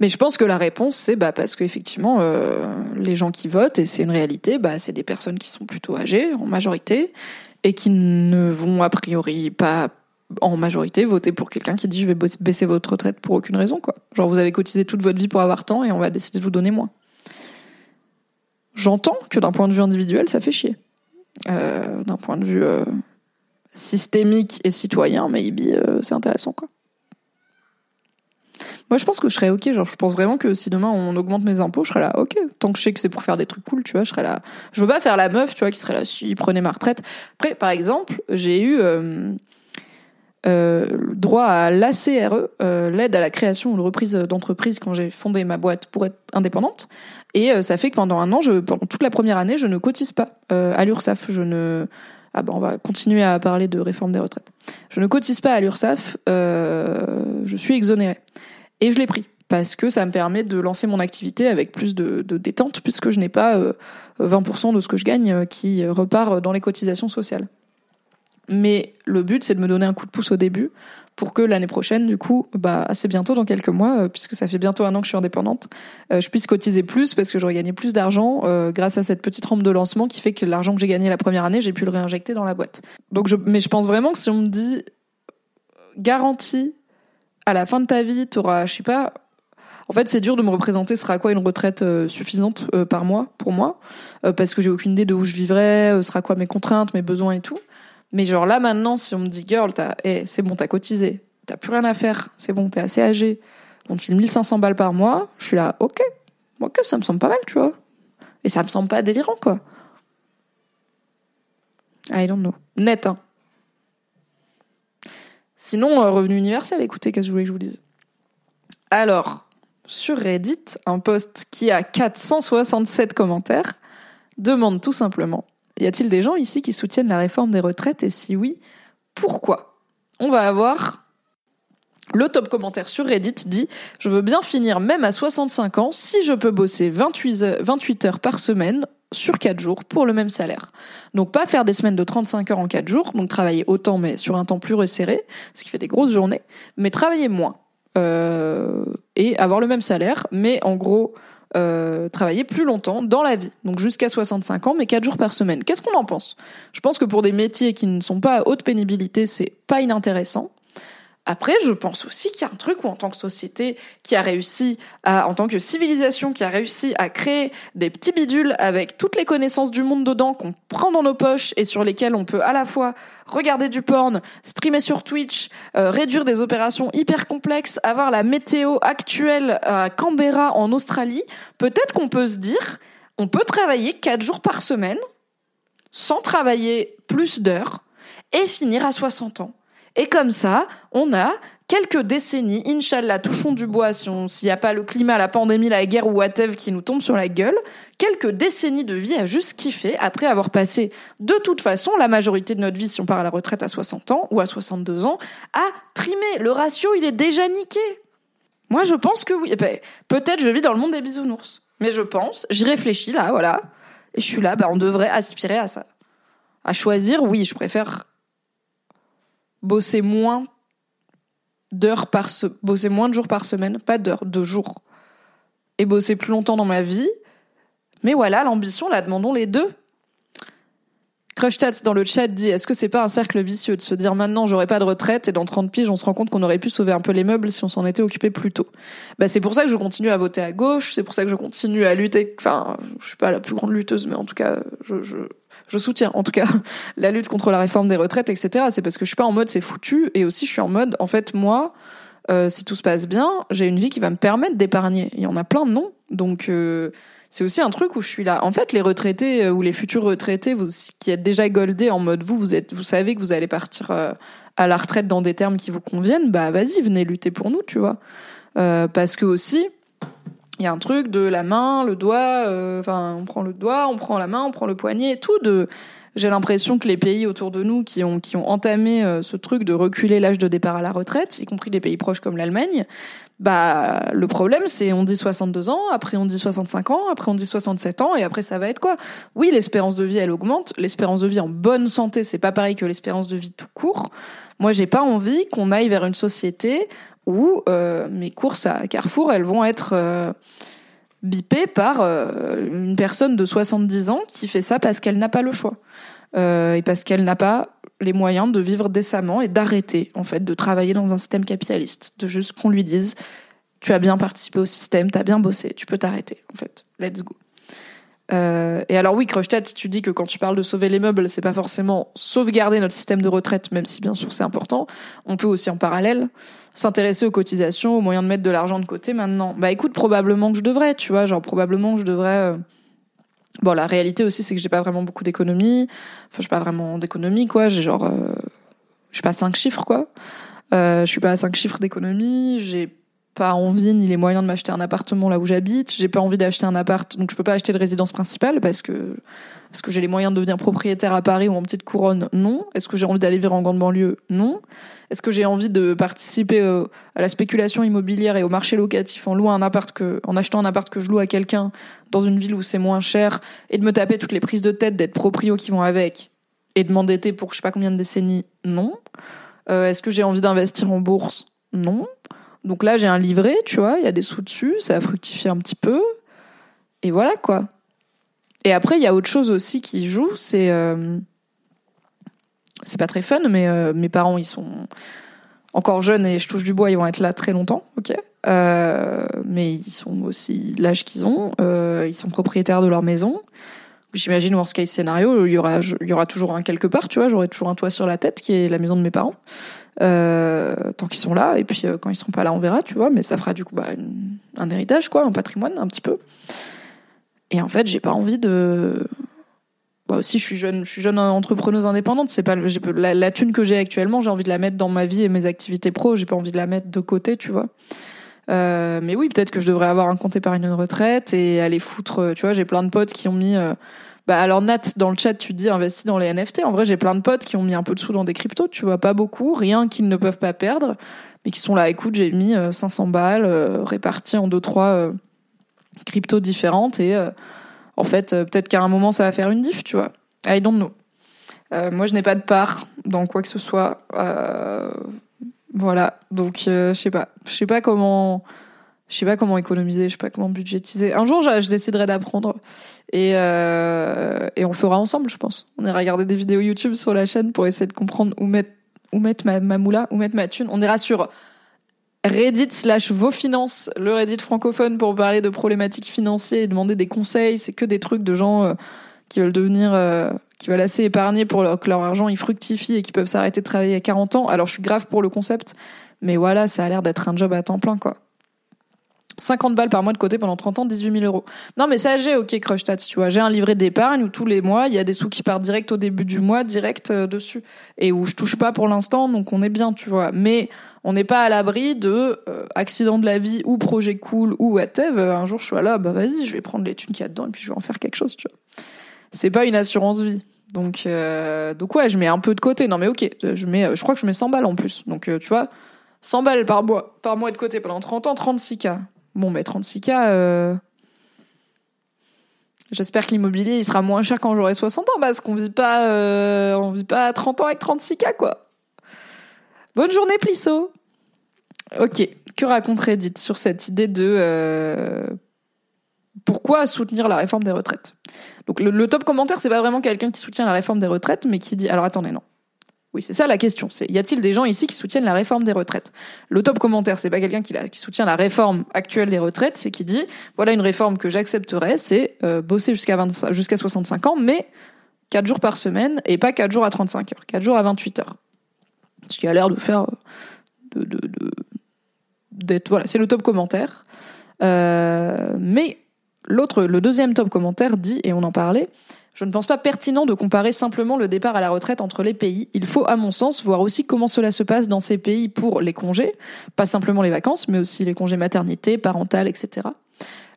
Mais je pense que la réponse, c'est bah, parce qu'effectivement, euh, les gens qui votent, et c'est une réalité, bah, c'est des personnes qui sont plutôt âgées, en majorité, et qui ne vont a priori pas en majorité voter pour quelqu'un qui dit je vais baisser votre retraite pour aucune raison. quoi. Genre vous avez cotisé toute votre vie pour avoir tant et on va décider de vous donner moins. J'entends que d'un point de vue individuel, ça fait chier. Euh, d'un point de vue euh, systémique et citoyen, maybe, euh, c'est intéressant, quoi. Moi, je pense que je serais ok. Genre, je pense vraiment que si demain on augmente mes impôts, je serais là, ok. Tant que je sais que c'est pour faire des trucs cool, tu vois, je serais là. Je veux pas faire la meuf, tu vois, qui serait là, si prenait ma retraite. Après, par exemple, j'ai eu euh, euh, droit à l'ACRE, euh, l'aide à la création ou la reprise d'entreprise quand j'ai fondé ma boîte pour être indépendante. Et euh, ça fait que pendant un an, pendant toute la première année, je ne cotise pas euh, à l'URSSAF. Ah ben on va continuer à parler de réforme des retraites. Je ne cotise pas à l'URSSAF, je suis exonérée. Et je l'ai pris parce que ça me permet de lancer mon activité avec plus de, détente puisque je n'ai pas euh, 20% de ce que je gagne euh, qui repart dans les cotisations sociales. Mais le but, c'est de me donner un coup de pouce au début pour que l'année prochaine, du coup, bah, assez bientôt, dans quelques mois, euh, puisque ça fait bientôt un an que je suis indépendante, euh, je puisse cotiser plus parce que j'aurais gagné plus d'argent euh, grâce à cette petite rampe de lancement qui fait que l'argent que j'ai gagné la première année, j'ai pu le réinjecter dans la boîte. Donc, je, mais je pense vraiment que si on me dit garantie à la fin de ta vie, tu auras, je sais pas, en fait, c'est dur de me représenter sera quoi une retraite euh, suffisante euh, par mois pour moi, euh, parce que j'ai aucune idée de où je vivrai, sera quoi mes contraintes, mes besoins et tout. Mais genre là maintenant, si on me dit girl, t'as, hey, c'est bon, t'as cotisé, t'as plus rien à faire, c'est bon, t'es assez âgé, on te file 1500 balles par mois, je suis là, ok, ok, ça me semble pas mal, tu vois. Et ça me semble pas délirant, quoi. I don't know. Net, hein. Sinon, euh, revenu universel, écoutez, qu'est-ce que vous voulez que je vous dise? Alors, sur Reddit, un post qui a 467 commentaires demande tout simplement y a-t-il des gens ici qui soutiennent la réforme des retraites? Et si oui, pourquoi? On va avoir le top commentaire sur Reddit dit Je veux bien finir même à 65 ans si je peux bosser 28 heures, 28 heures par semaine sur 4 jours pour le même salaire. Donc pas faire des semaines de 35 heures en 4 jours, donc travailler autant mais sur un temps plus resserré, ce qui fait des grosses journées, mais travailler moins. Euh, et avoir le même salaire, mais en gros euh, travailler plus longtemps dans la vie, donc jusqu'à 65 ans, mais 4 jours par semaine. Qu'est-ce qu'on en pense? Je pense que pour des métiers qui ne sont pas à haute pénibilité, c'est pas inintéressant. Après, je pense aussi qu'il y a un truc où, en tant que société qui a réussi à, en tant que civilisation qui a réussi à créer des petits bidules avec toutes les connaissances du monde dedans qu'on prend dans nos poches et sur lesquels on peut à la fois regarder du porn, streamer sur Twitch, euh, réduire des opérations hyper complexes, avoir la météo actuelle à Canberra en Australie, peut-être qu'on peut se dire, on peut travailler quatre jours par semaine sans travailler plus d'heures et finir à 60 ans. Et comme ça, on a quelques décennies, Inch'Allah, touchons du bois si s'il n'y a pas le climat, la pandémie, la guerre ou whatever qui nous tombe sur la gueule, quelques décennies de vie à juste kiffer après avoir passé de toute façon la majorité de notre vie, si on part à la retraite à 60 ans ou à 62 ans, à trimer. Le ratio, il est déjà niqué. Moi, je pense que oui. Ben, Peut-être je vis dans le monde des bisounours. Mais je pense, j'y réfléchis là, voilà. Et je suis là, ben, on devrait aspirer à ça. À choisir, oui, je préfère bosser moins d'heures par de jours par semaine, pas d'heures, de jours. Et bosser plus longtemps dans ma vie. Mais voilà, l'ambition, la demandons les deux. Crush Tats dans le chat dit est-ce que c'est pas un cercle vicieux de se dire maintenant j'aurai pas de retraite et dans 30 piges on se rend compte qu'on aurait pu sauver un peu les meubles si on s'en était occupé plus tôt. Bah c'est pour ça que je continue à voter à gauche, c'est pour ça que je continue à lutter enfin je suis pas la plus grande lutteuse mais en tout cas je, je soutiens en tout cas la lutte contre la réforme des retraites etc. C'est parce que je suis pas en mode c'est foutu et aussi je suis en mode en fait moi euh, si tout se passe bien j'ai une vie qui va me permettre d'épargner. Il y en a plein non donc euh, c'est aussi un truc où je suis là. En fait, les retraités euh, ou les futurs retraités, vous qui êtes déjà goldés en mode vous, vous êtes, vous savez que vous allez partir euh, à la retraite dans des termes qui vous conviennent. Bah, vas-y, venez lutter pour nous, tu vois. Euh, parce que aussi, il y a un truc de la main, le doigt, euh, enfin on prend le doigt, on prend la main, on prend le poignet, tout de j'ai l'impression que les pays autour de nous qui ont qui ont entamé euh, ce truc de reculer l'âge de départ à la retraite, y compris les pays proches comme l'Allemagne, bah le problème c'est on dit 62 ans, après on dit 65 ans, après on dit 67 ans et après ça va être quoi? Oui, l'espérance de vie elle augmente, l'espérance de vie en bonne santé, c'est pas pareil que l'espérance de vie tout court. Moi, j'ai pas envie qu'on aille vers une société où euh, mes courses à Carrefour, elles vont être euh, bipées par euh, une personne de 70 ans qui fait ça parce qu'elle n'a pas le choix. et parce qu'elle n'a pas les moyens de vivre décemment et d'arrêter, en fait, de travailler dans un système capitaliste. De juste qu'on lui dise, tu as bien participé au système, tu as bien bossé, tu peux t'arrêter, en fait. Let's go. Et alors oui, Crochet, tu dis que quand tu parles de sauver les meubles, c'est pas forcément sauvegarder notre système de retraite, même si bien sûr c'est important. On peut aussi en parallèle s'intéresser aux cotisations, aux moyens de mettre de l'argent de côté maintenant. Bah écoute, probablement que je devrais, tu vois, genre probablement que je devrais. Euh, bon, la réalité aussi, c'est que j'ai pas vraiment beaucoup d'économie. Enfin, j'ai pas vraiment d'économie, quoi. J'ai genre, euh... je suis pas à cinq chiffres, quoi. Euh, je suis pas à cinq chiffres d'économie. J'ai pas envie ni les moyens de m'acheter un appartement là où j'habite. J'ai pas envie d'acheter un appart, donc je peux pas acheter de résidence principale parce que est-ce que j'ai les moyens de devenir propriétaire à Paris ou en petite couronne? Non. Est-ce que j'ai envie d'aller vivre en grande banlieue? Non. Est-ce que j'ai envie de participer euh, à la spéculation immobilière et au marché locatif en louant un appart que, en achetant un appart que je loue à quelqu'un dans une ville où c'est moins cher et de me taper toutes les prises de tête d'être proprio qui vont avec et de m'endetter pour je sais pas combien de décennies? Non. Euh, est-ce que j'ai envie d'investir en bourse? Non. Donc là, j'ai un livret, tu vois, il y a des sous dessus, ça a fructifié un petit peu. Et voilà, quoi. Et après, il y a autre chose aussi qui joue, c'est. Euh, c'est pas très fun, mais euh, mes parents, ils sont encore jeunes et je touche du bois, ils vont être là très longtemps, ok euh, Mais ils sont aussi l'âge qu'ils ont, ils sont propriétaires de leur maison. J'imagine, worst case scénario, il y aura, il y aura toujours un quelque part, tu vois, j'aurai toujours un toit sur la tête qui est la maison de mes parents. Euh, tant qu'ils sont là. Et puis euh, quand ils seront pas là, on verra, tu vois. Mais ça fera du coup bah, un héritage, quoi, un patrimoine, un petit peu. Et en fait, j'ai pas envie de. Bah aussi, je suis jeune, je suis jeune entrepreneuse indépendante. C'est pas la, la thune que j'ai actuellement. J'ai envie de la mettre dans ma vie et mes activités pro. J'ai pas envie de la mettre de côté, tu vois. Euh, mais oui, peut-être que je devrais avoir un compte épargne retraite et aller foutre. Tu vois, j'ai plein de potes qui ont mis euh, bah alors Nat, dans le chat, tu dis investis dans les NFT. En vrai, j'ai plein de potes qui ont mis un peu de sous dans des cryptos, tu vois, pas beaucoup, rien qu'ils ne peuvent pas perdre, mais qui sont là, écoute, j'ai mis 500 euh, balles euh, réparties en deux trois euh, cryptos différentes et en fait, peut-être qu'à un moment ça va faire une diff, tu vois. I don't know. moi, je n'ai pas de part dans quoi que ce soit. voilà, donc je sais pas, je sais pas comment je sais pas comment économiser, je sais pas comment budgétiser. Un jour, je, déciderai d'apprendre et euh, et on fera ensemble, je pense. On ira regarder des vidéos YouTube sur la chaîne pour essayer de comprendre où mettre où mettre ma, ma moula, où mettre ma thune. On ira sur Reddit slash vos finances, le Reddit francophone pour parler de problématiques financières et demander des conseils. C'est que des trucs de gens euh, qui veulent devenir, euh, qui veulent assez épargner pour que leur argent il fructifie et qui peuvent s'arrêter de travailler à 40 ans. Alors je suis grave pour le concept, mais voilà, ça a l'air d'être un job à temps plein quoi. 50 balles par mois de côté pendant 30 ans, 18 000 euros. Non, mais ça, j'ai, ok, Crush tu vois. J'ai un livret d'épargne où tous les mois, il y a des sous qui partent direct au début du mois, direct euh, dessus. Et où je touche pas pour l'instant, donc on est bien, tu vois. Mais on n'est pas à l'abri de euh, accident de la vie ou projet cool ou whatever. Un jour, je suis là, bah vas-y, je vais prendre les thunes qu'il y a dedans et puis je vais en faire quelque chose, tu vois. C'est pas une assurance vie. Donc, euh, donc ouais, je mets un peu de côté. Non, mais ok, je mets, je crois que je mets 100 balles en plus. Donc, tu vois, 100 balles par mois, par mois de côté pendant 30 ans, 36K. Bon, mais 36K, euh, j'espère que l'immobilier il sera moins cher quand j'aurai 60 ans parce qu'on vit pas, euh, on vit pas à 30 ans avec 36K, quoi. Bonne journée, Plissot. Ok, que raconte Reddit sur cette idée de euh, pourquoi soutenir la réforme des retraites? Donc le, top commentaire, c'est pas vraiment quelqu'un qui soutient la réforme des retraites, mais qui dit alors attendez non. Oui, c'est ça la question. C'est y a-t-il des gens ici qui soutiennent la réforme des retraites? Le top commentaire, c'est pas quelqu'un qui, qui, soutient la réforme actuelle des retraites, c'est qui dit voilà une réforme que j'accepterais, c'est euh, bosser jusqu'à jusqu'à 65 ans, mais 4 jours par semaine et pas 4 jours à 35 heures, 4 jours à 28 heures. Ce qui a l'air de faire de d'être voilà, c'est le top commentaire. Euh, mais l'autre, le deuxième top commentaire dit et on en parlait je ne pense pas pertinent de comparer simplement le départ à la retraite entre les pays. Il faut, à mon sens, voir aussi comment cela se passe dans ces pays pour les congés, pas simplement les vacances, mais aussi les congés maternité, parentales, etc.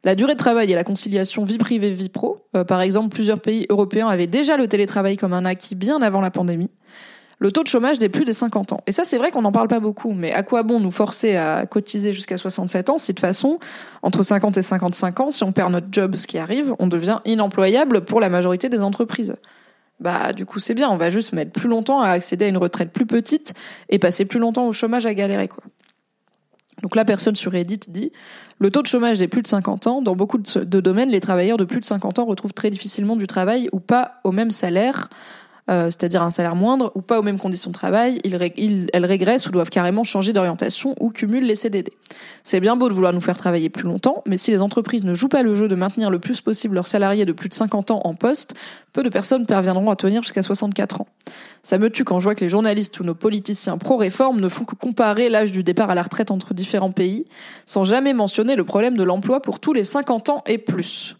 La durée de travail et la conciliation vie privée-vie pro. Euh, par exemple, plusieurs pays européens avaient déjà le télétravail comme un acquis bien avant la pandémie. Le taux de chômage des plus des 50 ans. Et ça, c'est vrai qu'on n'en parle pas beaucoup, mais à quoi bon nous forcer à cotiser jusqu'à 67 ans si de façon, entre 50 et 55 ans, si on perd notre job, ce qui arrive, on devient inemployable pour la majorité des entreprises? Bah du coup c'est bien, on va juste mettre plus longtemps à accéder à une retraite plus petite et passer plus longtemps au chômage à galérer quoi. Donc la personne sur Reddit dit le taux de chômage des plus de 50 ans, dans beaucoup de domaines, les travailleurs de plus de 50 ans retrouvent très difficilement du travail ou pas au même salaire euh, c'est-à-dire un salaire moindre ou pas aux mêmes conditions de travail, ils, elles régressent ou doivent carrément changer d'orientation ou cumulent les CDD. C'est bien beau de vouloir nous faire travailler plus longtemps, mais si les entreprises ne jouent pas le jeu de maintenir le plus possible leurs salariés de plus de 50 ans en poste, peu de personnes parviendront à tenir jusqu'à 64 ans. Ça me tue quand je vois que les journalistes ou nos politiciens pro-réforme ne font que comparer l'âge du départ à la retraite entre différents pays, sans jamais mentionner le problème de l'emploi pour tous les 50 ans et plus.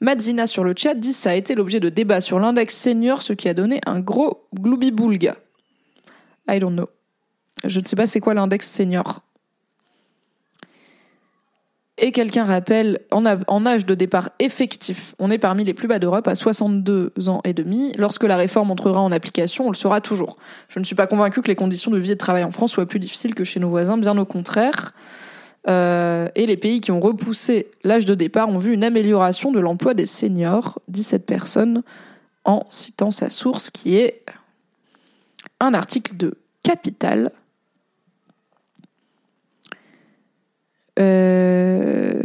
Madzina sur le chat dit ça a été l'objet de débats sur l'index senior, ce qui a donné un gros gloubi-boulga. I don't know. Je ne sais pas c'est quoi l'index senior. Et quelqu'un rappelle, en, âge de départ effectif, on est parmi les plus bas d'Europe à 62 ans et demi. Lorsque la réforme entrera en application, on le sera toujours. Je ne suis pas convaincu que les conditions de vie et de travail en France soient plus difficiles que chez nos voisins, bien au contraire. Euh, et les pays qui ont repoussé l'âge de départ ont vu une amélioration de l'emploi des seniors, 17 personnes, en citant sa source qui est un article de Capital. Euh,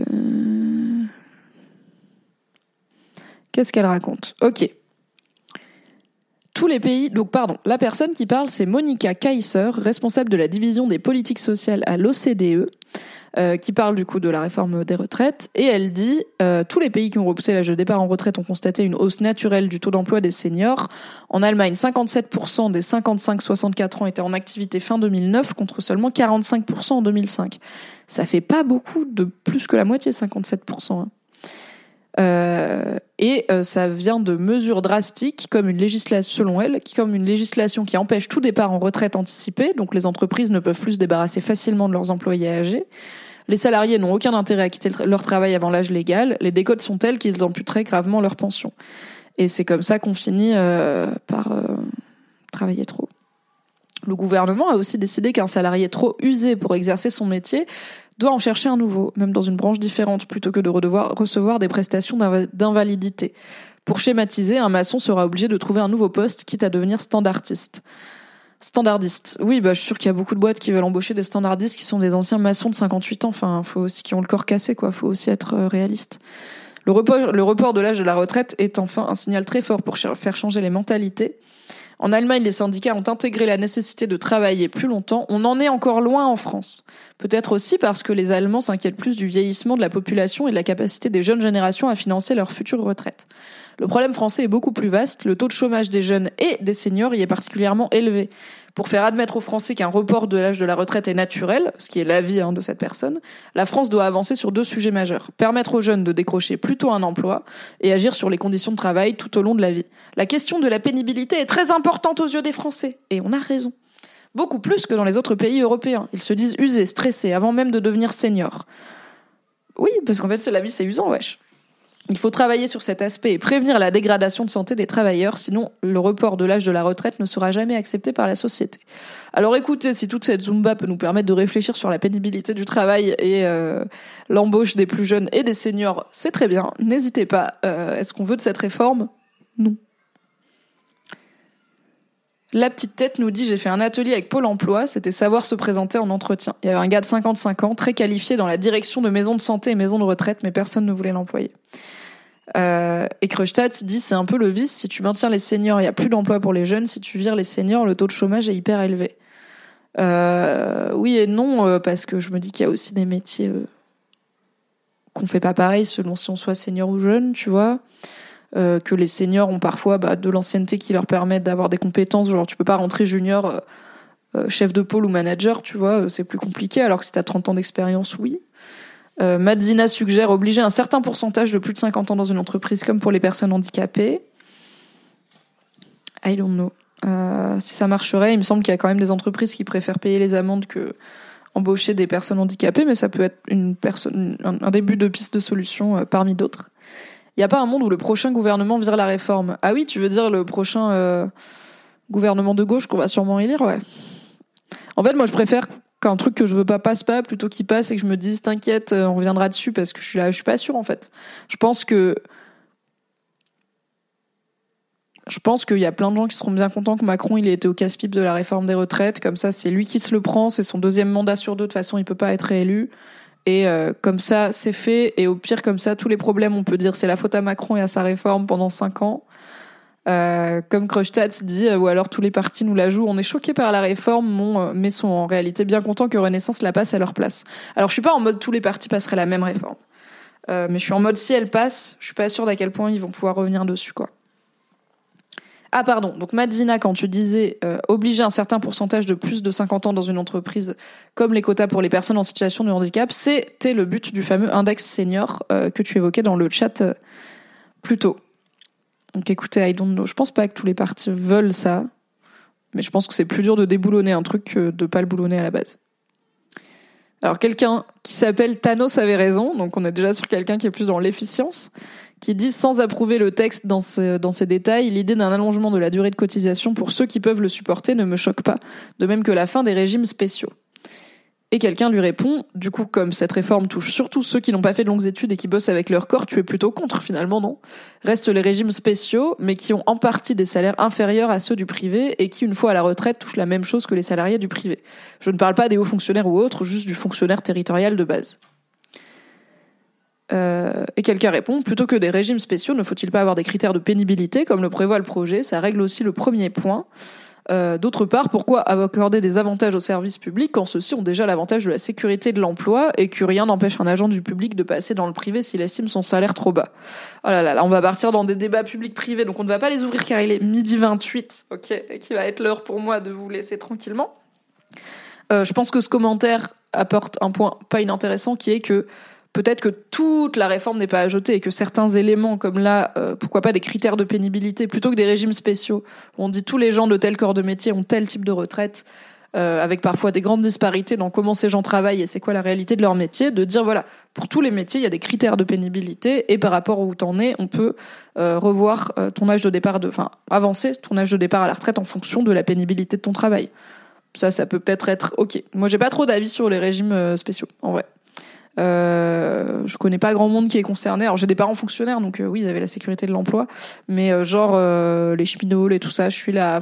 qu'est-ce qu'elle raconte? Ok. Tous les pays, donc pardon, la personne qui parle, c'est Monica Kaiser, responsable de la division des politiques sociales à l'OCDE. Euh, qui parle du coup de la réforme des retraites, et elle dit euh, tous les pays qui ont repoussé l'âge de départ en retraite ont constaté une hausse naturelle du taux d'emploi des seniors. En Allemagne, 57% des 55-64 ans étaient en activité fin 2009 contre seulement 45% en 2005. Ça fait pas beaucoup de plus que la moitié, 57%. Hein. Euh, et ça vient de mesures drastiques, comme une législation, selon elle, comme une législation qui empêche tout départ en retraite anticipée, donc les entreprises ne peuvent plus se débarrasser facilement de leurs employés âgés. Les salariés n'ont aucun intérêt à quitter leur travail avant l'âge légal. Les décodes sont telles qu'ils amputeraient gravement leur pension. Et c'est comme ça qu'on finit euh, par euh, travailler trop. Le gouvernement a aussi décidé qu'un salarié trop usé pour exercer son métier doit en chercher un nouveau, même dans une branche différente, plutôt que de recevoir des prestations d'invalidité. Pour schématiser, un maçon sera obligé de trouver un nouveau poste, quitte à devenir standardiste. Standardiste. Oui, bah, je suis sûr qu'il y a beaucoup de boîtes qui veulent embaucher des standardistes qui sont des anciens maçons de 58 ans. Enfin, faut aussi qui ont le corps cassé, quoi. Faut aussi être euh, réaliste. Le report, le report de l'âge de la retraite est enfin un signal très fort pour faire changer les mentalités. En Allemagne, les syndicats ont intégré la nécessité de travailler plus longtemps. On en est encore loin en France. Peut-être aussi parce que les Allemands s'inquiètent plus du vieillissement de la population et de la capacité des jeunes générations à financer leur future retraite. Le problème français est beaucoup plus vaste. Le taux de chômage des jeunes et des seniors y est particulièrement élevé. Pour faire admettre aux Français qu'un report de l'âge de la retraite est naturel, ce qui est l'avis hein, de cette personne, la France doit avancer sur deux sujets majeurs. Permettre aux jeunes de décrocher plutôt un emploi et agir sur les conditions de travail tout au long de la vie. La question de la pénibilité est très importante aux yeux des Français. Et on a raison. Beaucoup plus que dans les autres pays européens. Ils se disent usés, stressés, avant même de devenir seniors. Oui, parce qu'en fait, c'est la vie, c'est usant, wesh. Il faut travailler sur cet aspect et prévenir la dégradation de santé des travailleurs, sinon le report de l'âge de la retraite ne sera jamais accepté par la société. Alors écoutez, si toute cette Zumba peut nous permettre de réfléchir sur la pénibilité du travail et euh, l'embauche des plus jeunes et des seniors, c'est très bien. N'hésitez pas. Euh, est-ce qu'on veut de cette réforme? Non. La petite tête nous dit j'ai fait un atelier avec Pôle Emploi, c'était savoir se présenter en entretien. Il y avait un gars de 55 ans, très qualifié dans la direction de maisons de santé et maisons de retraite, mais personne ne voulait l'employer. Euh, et Kreustadt dit c'est un peu le vice, si tu maintiens les seniors, il n'y a plus d'emploi pour les jeunes, si tu vires les seniors, le taux de chômage est hyper élevé. Euh, oui et non, euh, parce que je me dis qu'il y a aussi des métiers qu'on fait pas pareil selon si on soit senior ou jeune, tu vois. Euh, que les seniors ont parfois bah, de l'ancienneté qui leur permet d'avoir des compétences. Genre, tu peux pas rentrer junior, euh, euh, chef de pôle ou manager, tu vois, c'est plus compliqué. Alors que si tu as 30 ans d'expérience, oui. Madzina suggère obliger un certain pourcentage de plus de 50 ans dans une entreprise, comme pour les personnes handicapées. I don't know. si ça marcherait, il me semble qu'il y a quand même des entreprises qui préfèrent payer les amendes que embaucher des personnes handicapées, mais ça peut être un, début de piste de solution euh, parmi d'autres. Il n'y a pas un monde où le prochain gouvernement vire la réforme. Ah oui, tu veux dire le prochain euh, gouvernement de gauche qu'on va sûrement élire, ouais. En fait, moi, je préfère qu'un truc que je veux pas passe pas plutôt qu'il passe et que je me dise t'inquiète, euh, on reviendra dessus parce que je suis là, je suis pas sûre en fait. Je pense que je pense qu'il y a plein de gens qui seront bien contents que Macron il ait été au casse-pipe de la réforme des retraites. Comme ça, c'est lui qui se le prend, c'est son deuxième mandat sur deux. De toute façon, il peut pas être réélu. Et euh, comme ça, c'est fait. Et au pire, comme ça, tous les problèmes, on peut dire c'est la faute à Macron et à sa réforme pendant cinq ans. Euh, comme Kreustadt dit, euh, ou alors tous les partis nous la jouent. On est choqué par la réforme, mais sont en réalité bien contents que Renaissance la passe à leur place. Alors, je suis pas en mode tous les partis passeraient la même réforme, mais je suis en mode si elle passe, je suis pas sûre d'à quel point ils vont pouvoir revenir dessus, quoi. Ah pardon, donc Madzina, quand tu disais euh, obliger un certain pourcentage de plus de 50 ans dans une entreprise, comme les quotas pour les personnes en situation de handicap, c'était le but du fameux index senior euh, que tu évoquais dans le chat euh, plus tôt. Donc écoutez, I don't know. Je pense pas que tous les partis veulent ça, mais je pense que c'est plus dur de déboulonner un truc que de pas le boulonner à la base. Alors quelqu'un qui s'appelle Thanos avait raison, donc on est déjà sur quelqu'un qui est plus dans l'efficience qui dit sans approuver le texte dans, ce, dans ces détails, l'idée d'un allongement de la durée de cotisation pour ceux qui peuvent le supporter ne me choque pas, de même que la fin des régimes spéciaux. Et quelqu'un lui répond, du coup, comme cette réforme touche surtout ceux qui n'ont pas fait de longues études et qui bossent avec leur corps, tu es plutôt contre finalement, non? Restent les régimes spéciaux, mais qui ont en partie des salaires inférieurs à ceux du privé et qui, une fois à la retraite, touchent la même chose que les salariés du privé. Je ne parle pas des hauts fonctionnaires ou autres, juste du fonctionnaire territorial de base. Euh, et quelqu'un répond, plutôt que des régimes spéciaux, ne faut-il pas avoir des critères de pénibilité, comme le prévoit le projet? Ça règle aussi le premier point. Euh, D'autre part, pourquoi accorder des avantages aux services publics quand ceux-ci ont déjà l'avantage de la sécurité de l'emploi et que rien n'empêche un agent du public de passer dans le privé s'il estime son salaire trop bas? Oh là là, on va partir dans des débats publics-privés, donc on ne va pas les ouvrir car il est midi 28, ok, qui va être l'heure pour moi de vous laisser tranquillement. Euh, je pense que ce commentaire apporte un point pas inintéressant qui est que peut-être que toute la réforme n'est pas à jeter et que certains éléments, comme là, euh, pourquoi pas des critères de pénibilité, plutôt que des régimes spéciaux, où on dit tous les gens de tel corps de métier ont tel type de retraite, euh, avec parfois des grandes disparités dans comment ces gens travaillent et c'est quoi la réalité de leur métier, de dire voilà, pour tous les métiers, il y a des critères de pénibilité et par rapport où t'en es, on peut euh, revoir ton âge de départ, de, enfin avancer ton âge de départ à la retraite en fonction de la pénibilité de ton travail. Ça, ça peut peut-être être ok. Moi, j'ai pas trop d'avis sur les régimes spéciaux, en vrai. Euh, je connais pas grand monde qui est concerné. Alors j'ai des parents fonctionnaires, donc euh, oui, ils avaient la sécurité de l'emploi, mais euh, genre euh, les cheminots et tout ça, je suis là.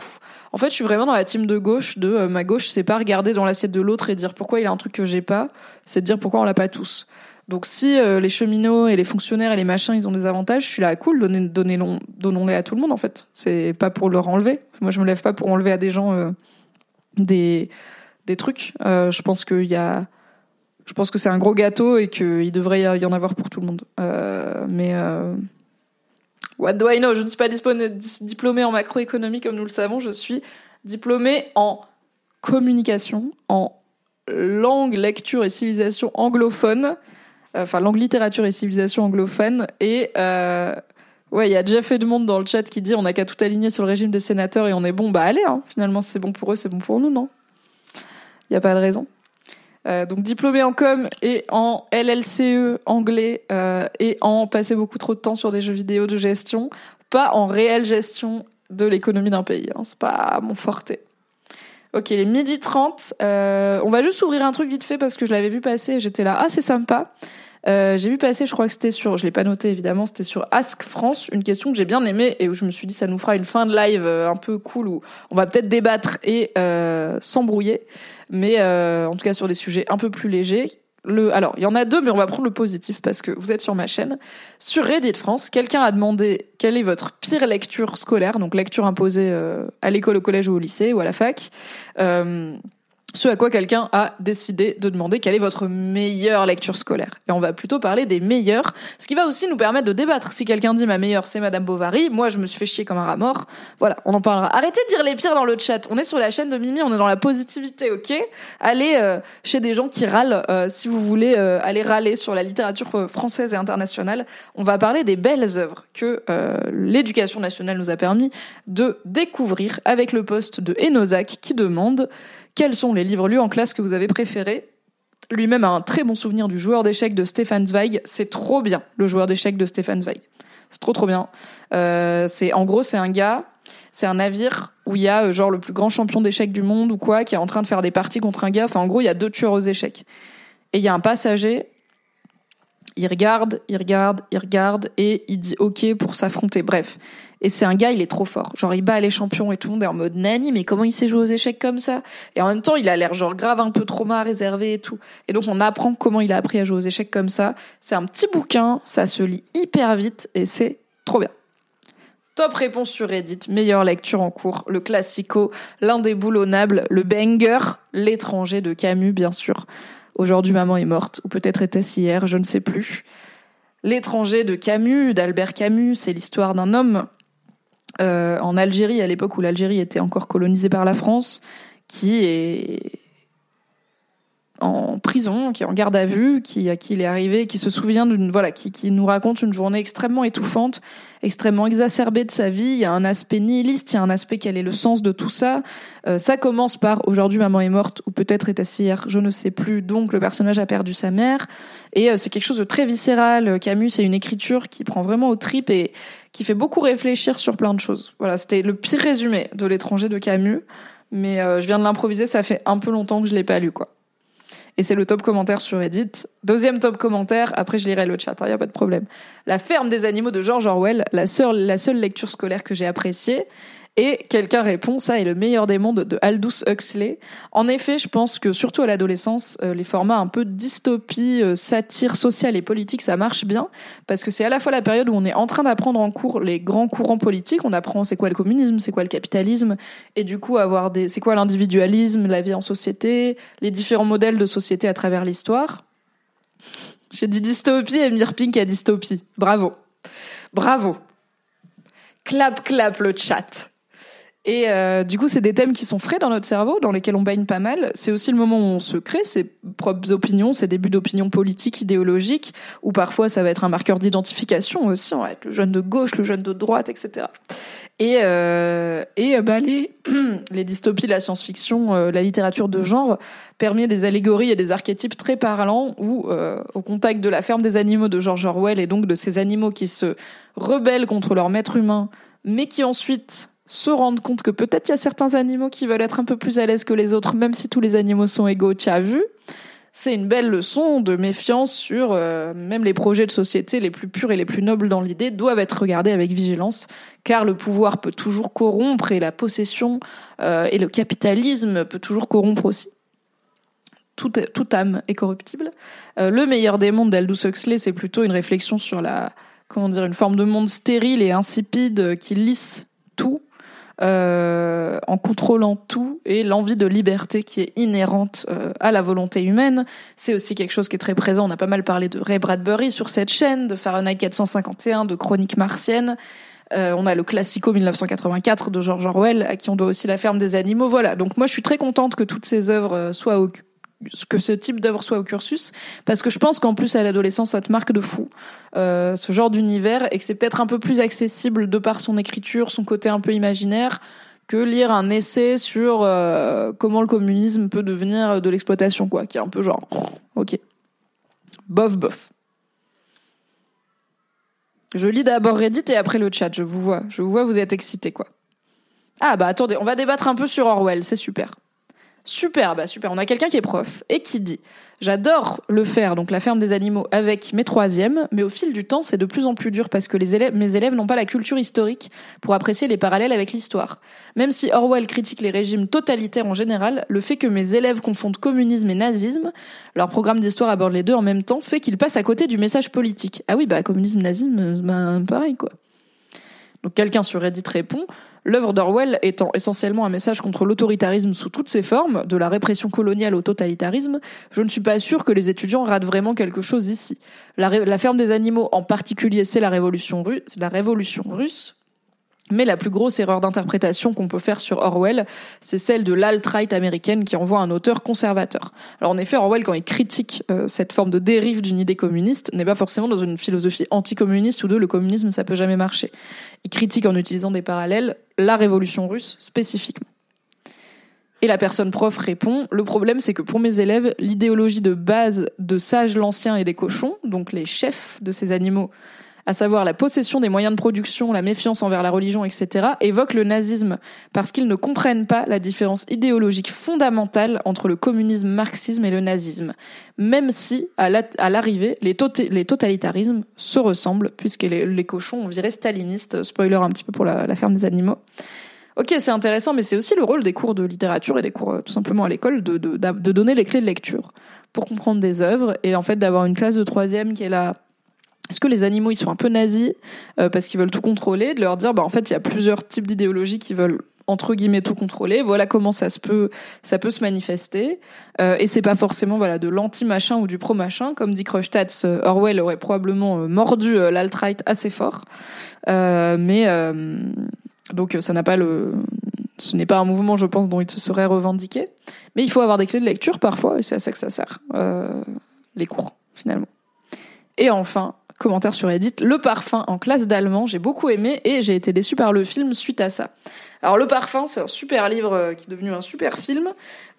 En fait, je suis vraiment dans la team de gauche. De ma gauche, c'est pas regarder dans l'assiette de l'autre et dire pourquoi il a un truc que j'ai pas, c'est de dire pourquoi on l'a pas tous. Donc si les cheminots et les fonctionnaires et les machins, ils ont des avantages, je suis là, cool, donnez, donnez donnons-les à tout le monde en fait. C'est pas pour leur enlever. Moi, je me lève pas pour enlever à des gens des des trucs. je pense qu'il y a je pense que c'est un gros gâteau et qu'il devrait y en avoir pour tout le monde. Euh, mais euh, what do I know? Je ne suis pas diplômée en macroéconomie comme nous le savons. Je suis diplômée en communication, en langue, lecture et civilisation anglophone. Enfin, langue, littérature et civilisation anglophone. Et euh, ouais, il y a Jeff Edmond dans le chat qui dit on n'a qu'à tout aligner sur le régime des sénateurs et on est bon. Bah allez, hein. finalement, c'est bon pour eux, c'est bon pour nous, non? Il n'y a pas de raison. Euh, donc diplômé en com et en LLCE anglais euh, et en passé beaucoup trop de temps sur des jeux vidéo de gestion, pas en réelle gestion de l'économie d'un pays. Hein, c'est pas mon forté. Ok, les midi 30. Euh, on va juste ouvrir un truc vite fait parce que je l'avais vu passer et j'étais là. Ah, c'est sympa. J'ai vu passer, je crois que c'était sur, je l'ai pas noté évidemment, c'était sur Ask France, une question que j'ai bien aimée et où je me suis dit ça nous fera une fin de live un peu cool où on va peut-être débattre et s'embrouiller, mais euh, en tout cas sur des sujets un peu plus légers. Alors, il y en a deux, mais on va prendre le positif parce que vous êtes sur ma chaîne. Sur Reddit France, quelqu'un a demandé quelle est votre pire lecture scolaire, donc lecture imposée euh, à l'école, au collège ou au lycée ou à la fac. Euh, ce à quoi quelqu'un a décidé de demander quelle est votre meilleure lecture scolaire. Et on va plutôt parler des meilleures, ce qui va aussi nous permettre de débattre. Si quelqu'un dit ma meilleure c'est Madame Bovary, moi je me suis fait chier comme un rat mort. Voilà, on en parlera. Arrêtez de dire les pires dans le chat. On est sur la chaîne de Mimi, on est dans la positivité, ok? Allez euh, chez des gens qui râlent euh, si vous voulez euh, aller râler sur la littérature française et internationale. On va parler des belles œuvres que l'éducation nationale nous a permis de découvrir avec le poste de Enozac qui demande quels sont les livres lus en classe que vous avez préférés lui-même a un très bon souvenir du joueur d'échecs de Stefan Zweig. C'est trop bien, le joueur d'échecs de Stefan Zweig. C'est trop trop bien. Euh, c'est en gros c'est un gars, c'est un navire où il y a euh, genre le plus grand champion d'échecs du monde ou quoi qui est en train de faire des parties contre un gars. Enfin en gros il y a deux tueurs aux échecs et il y a un passager. Il regarde, il regarde, il regarde et il dit ok pour s'affronter. Bref, et c'est un gars, il est trop fort. Genre, il bat les champions et tout le monde est en mode Nani, mais comment il sait jouer aux échecs comme ça? Et en même temps, il a l'air genre grave un peu trauma, réservé et tout. Et donc, on apprend comment il a appris à jouer aux échecs comme ça. C'est un petit bouquin, ça se lit hyper vite et c'est trop bien. Top réponse sur Reddit, meilleure lecture en cours, le classico, l'indéboulonnable, le banger, l'étranger de Camus, bien sûr. Aujourd'hui, maman est morte, ou peut-être était-ce hier, je ne sais plus. L'étranger de Camus, d'Albert Camus, c'est l'histoire d'un homme euh, en Algérie, à l'époque où l'Algérie était encore colonisée par la France, qui est en prison, qui est en garde à vue, qui à qui il est arrivé, qui se souvient d'une voilà, qui, qui nous raconte une journée extrêmement étouffante, extrêmement exacerbée de sa vie. Il y a un aspect nihiliste, il y a un aspect quel est le sens de tout ça. Euh, ça commence par aujourd'hui maman est morte ou peut-être est assise hier, je ne sais plus. Donc le personnage a perdu sa mère et euh, c'est quelque chose de très viscéral. Camus c'est une écriture qui prend vraiment au tripes et qui fait beaucoup réfléchir sur plein de choses. Voilà, c'était le pire résumé de l'étranger de Camus, mais euh, je viens de l'improviser, ça fait un peu longtemps que je l'ai pas lu quoi et c'est le top commentaire sur Reddit. Deuxième top commentaire, après je lirai le chat, il hein, y a pas de problème. La ferme des animaux de George Orwell, la seule, la seule lecture scolaire que j'ai appréciée. Et quelqu'un répond, ça est le meilleur des mondes de Aldous Huxley. En effet, je pense que surtout à l'adolescence, euh, les formats un peu dystopie, euh, satire sociale et politique, ça marche bien parce que c'est à la fois la période où on est en train d'apprendre en cours les grands courants politiques. On apprend c'est quoi le communisme, c'est quoi le capitalisme, et du coup avoir des, c'est quoi l'individualisme, la vie en société, les différents modèles de société à travers l'histoire. J'ai dit dystopie et Mirpink a dystopie. Bravo. Bravo. Clap, clap le chat. Et euh, du coup, c'est des thèmes qui sont frais dans notre cerveau, dans lesquels on baigne pas mal. C'est aussi le moment où on se crée ses propres opinions, ses débuts d'opinion politique, idéologique, ou parfois ça va être un marqueur d'identification aussi, on va être le jeune de gauche, le jeune de droite, etc. Et, euh, et bah, les, les dystopies, la science-fiction, euh, la littérature de genre permet des allégories et des archétypes très parlants où, euh, au contact de la ferme des animaux de George Orwell et donc de ces animaux qui se rebellent contre leur maître humain, mais qui ensuite se rendre compte que peut-être il y a certains animaux qui veulent être un peu plus à l'aise que les autres, même si tous les animaux sont égaux, tu as vu? C'est une belle leçon de méfiance sur euh, même les projets de société les plus purs et les plus nobles dans l'idée doivent être regardés avec vigilance, car le pouvoir peut toujours corrompre et la possession euh, et le capitalisme peut toujours corrompre aussi. Toute, toute âme est corruptible. Euh, le meilleur des mondes d'Aldous Huxley, c'est plutôt une réflexion sur la comment dire une forme de monde stérile et insipide qui lisse tout euh, en contrôlant tout et l'envie de liberté qui est inhérente euh, à la volonté humaine. C'est aussi quelque chose qui est très présent. On a pas mal parlé de Ray Bradbury sur cette chaîne, de Fahrenheit 451, de Chroniques martiennes. Euh, on a le Classico 1984 de George Orwell, à qui on doit aussi La ferme des animaux. Voilà. Donc moi, je suis très contente que toutes ces œuvres soient au que ce type d'œuvre soit au cursus, parce que je pense qu'en plus à l'adolescence, ça te marque de fou euh, ce genre d'univers et que c'est peut-être un peu plus accessible de par son écriture, son côté un peu imaginaire, que lire un essai sur euh, comment le communisme peut devenir de l'exploitation, quoi, qui est un peu genre, ok, bof bof. Je lis d'abord Reddit et après le chat, je vous vois, je vous vois, vous êtes excités, quoi. Ah bah attendez, on va débattre un peu sur Orwell, c'est super. Super, bah super. On a quelqu'un qui est prof et qui dit J'adore le faire, donc la ferme des animaux, avec mes troisièmes, mais au fil du temps, c'est de plus en plus dur parce que les élèves, mes élèves n'ont pas la culture historique pour apprécier les parallèles avec l'histoire. Même si Orwell critique les régimes totalitaires en général, le fait que mes élèves confondent communisme et nazisme, leur programme d'histoire aborde les deux en même temps, fait qu'ils passent à côté du message politique. Ah oui, bah communisme, nazisme, bah pareil quoi. Donc quelqu'un sur Reddit répond L'œuvre d'Orwell étant essentiellement un message contre l'autoritarisme sous toutes ses formes, de la répression coloniale au totalitarisme, je ne suis pas sûr que les étudiants ratent vraiment quelque chose ici. La, ferme des animaux en particulier, c'est la révolution, la révolution russe, mais la plus grosse erreur d'interprétation qu'on peut faire sur Orwell, c'est celle de l'alt-right américaine qui envoie un auteur conservateur. Alors en effet, Orwell, quand il critique euh, cette forme de dérive d'une idée communiste, n'est pas forcément dans une philosophie anticommuniste ou de le communisme, ça peut jamais marcher. Il critique en utilisant des parallèles la révolution russe spécifiquement. Et la personne prof répond Le problème, c'est que pour mes élèves, l'idéologie de base de Sage l'Ancien et des cochons, donc les chefs de ces animaux, à savoir la possession des moyens de production, la méfiance envers la religion, etc., évoque le nazisme parce qu'ils ne comprennent pas la différence idéologique fondamentale entre le communisme, marxisme et le nazisme. Même si, à l'arrivée, les, les, totalitarismes se ressemblent, puisque les, cochons ont viré staliniste, spoiler un petit peu pour la, ferme des animaux. Ok, c'est intéressant, mais c'est aussi le rôle des cours de littérature et des cours euh, tout simplement à l'école de, de, de, donner les clés de lecture pour comprendre des œuvres et en fait d'avoir une classe de troisième qui est là. Est-ce que les animaux ils sont un peu nazis euh, parce qu'ils veulent tout contrôler, de leur dire bah en fait il y a plusieurs types d'idéologies qui veulent entre guillemets tout contrôler. Voilà comment ça se peut, ça peut se manifester. Euh, et c'est pas forcément voilà de l'anti machin ou du pro machin, comme dit Kreustatz. Euh, Orwell aurait probablement mordu l'alt-right assez fort, mais donc ça n'a pas le, ce n'est pas un mouvement, je pense, dont il se serait revendiqué. Mais il faut avoir des clés de lecture parfois, et c'est à ça que ça sert, les cours finalement. Et enfin, commentaire sur Edith, Le Parfum en classe d'allemand, j'ai beaucoup aimé et j'ai été déçue par le film suite à ça. Alors Le Parfum, c'est un super livre euh, qui est devenu un super film.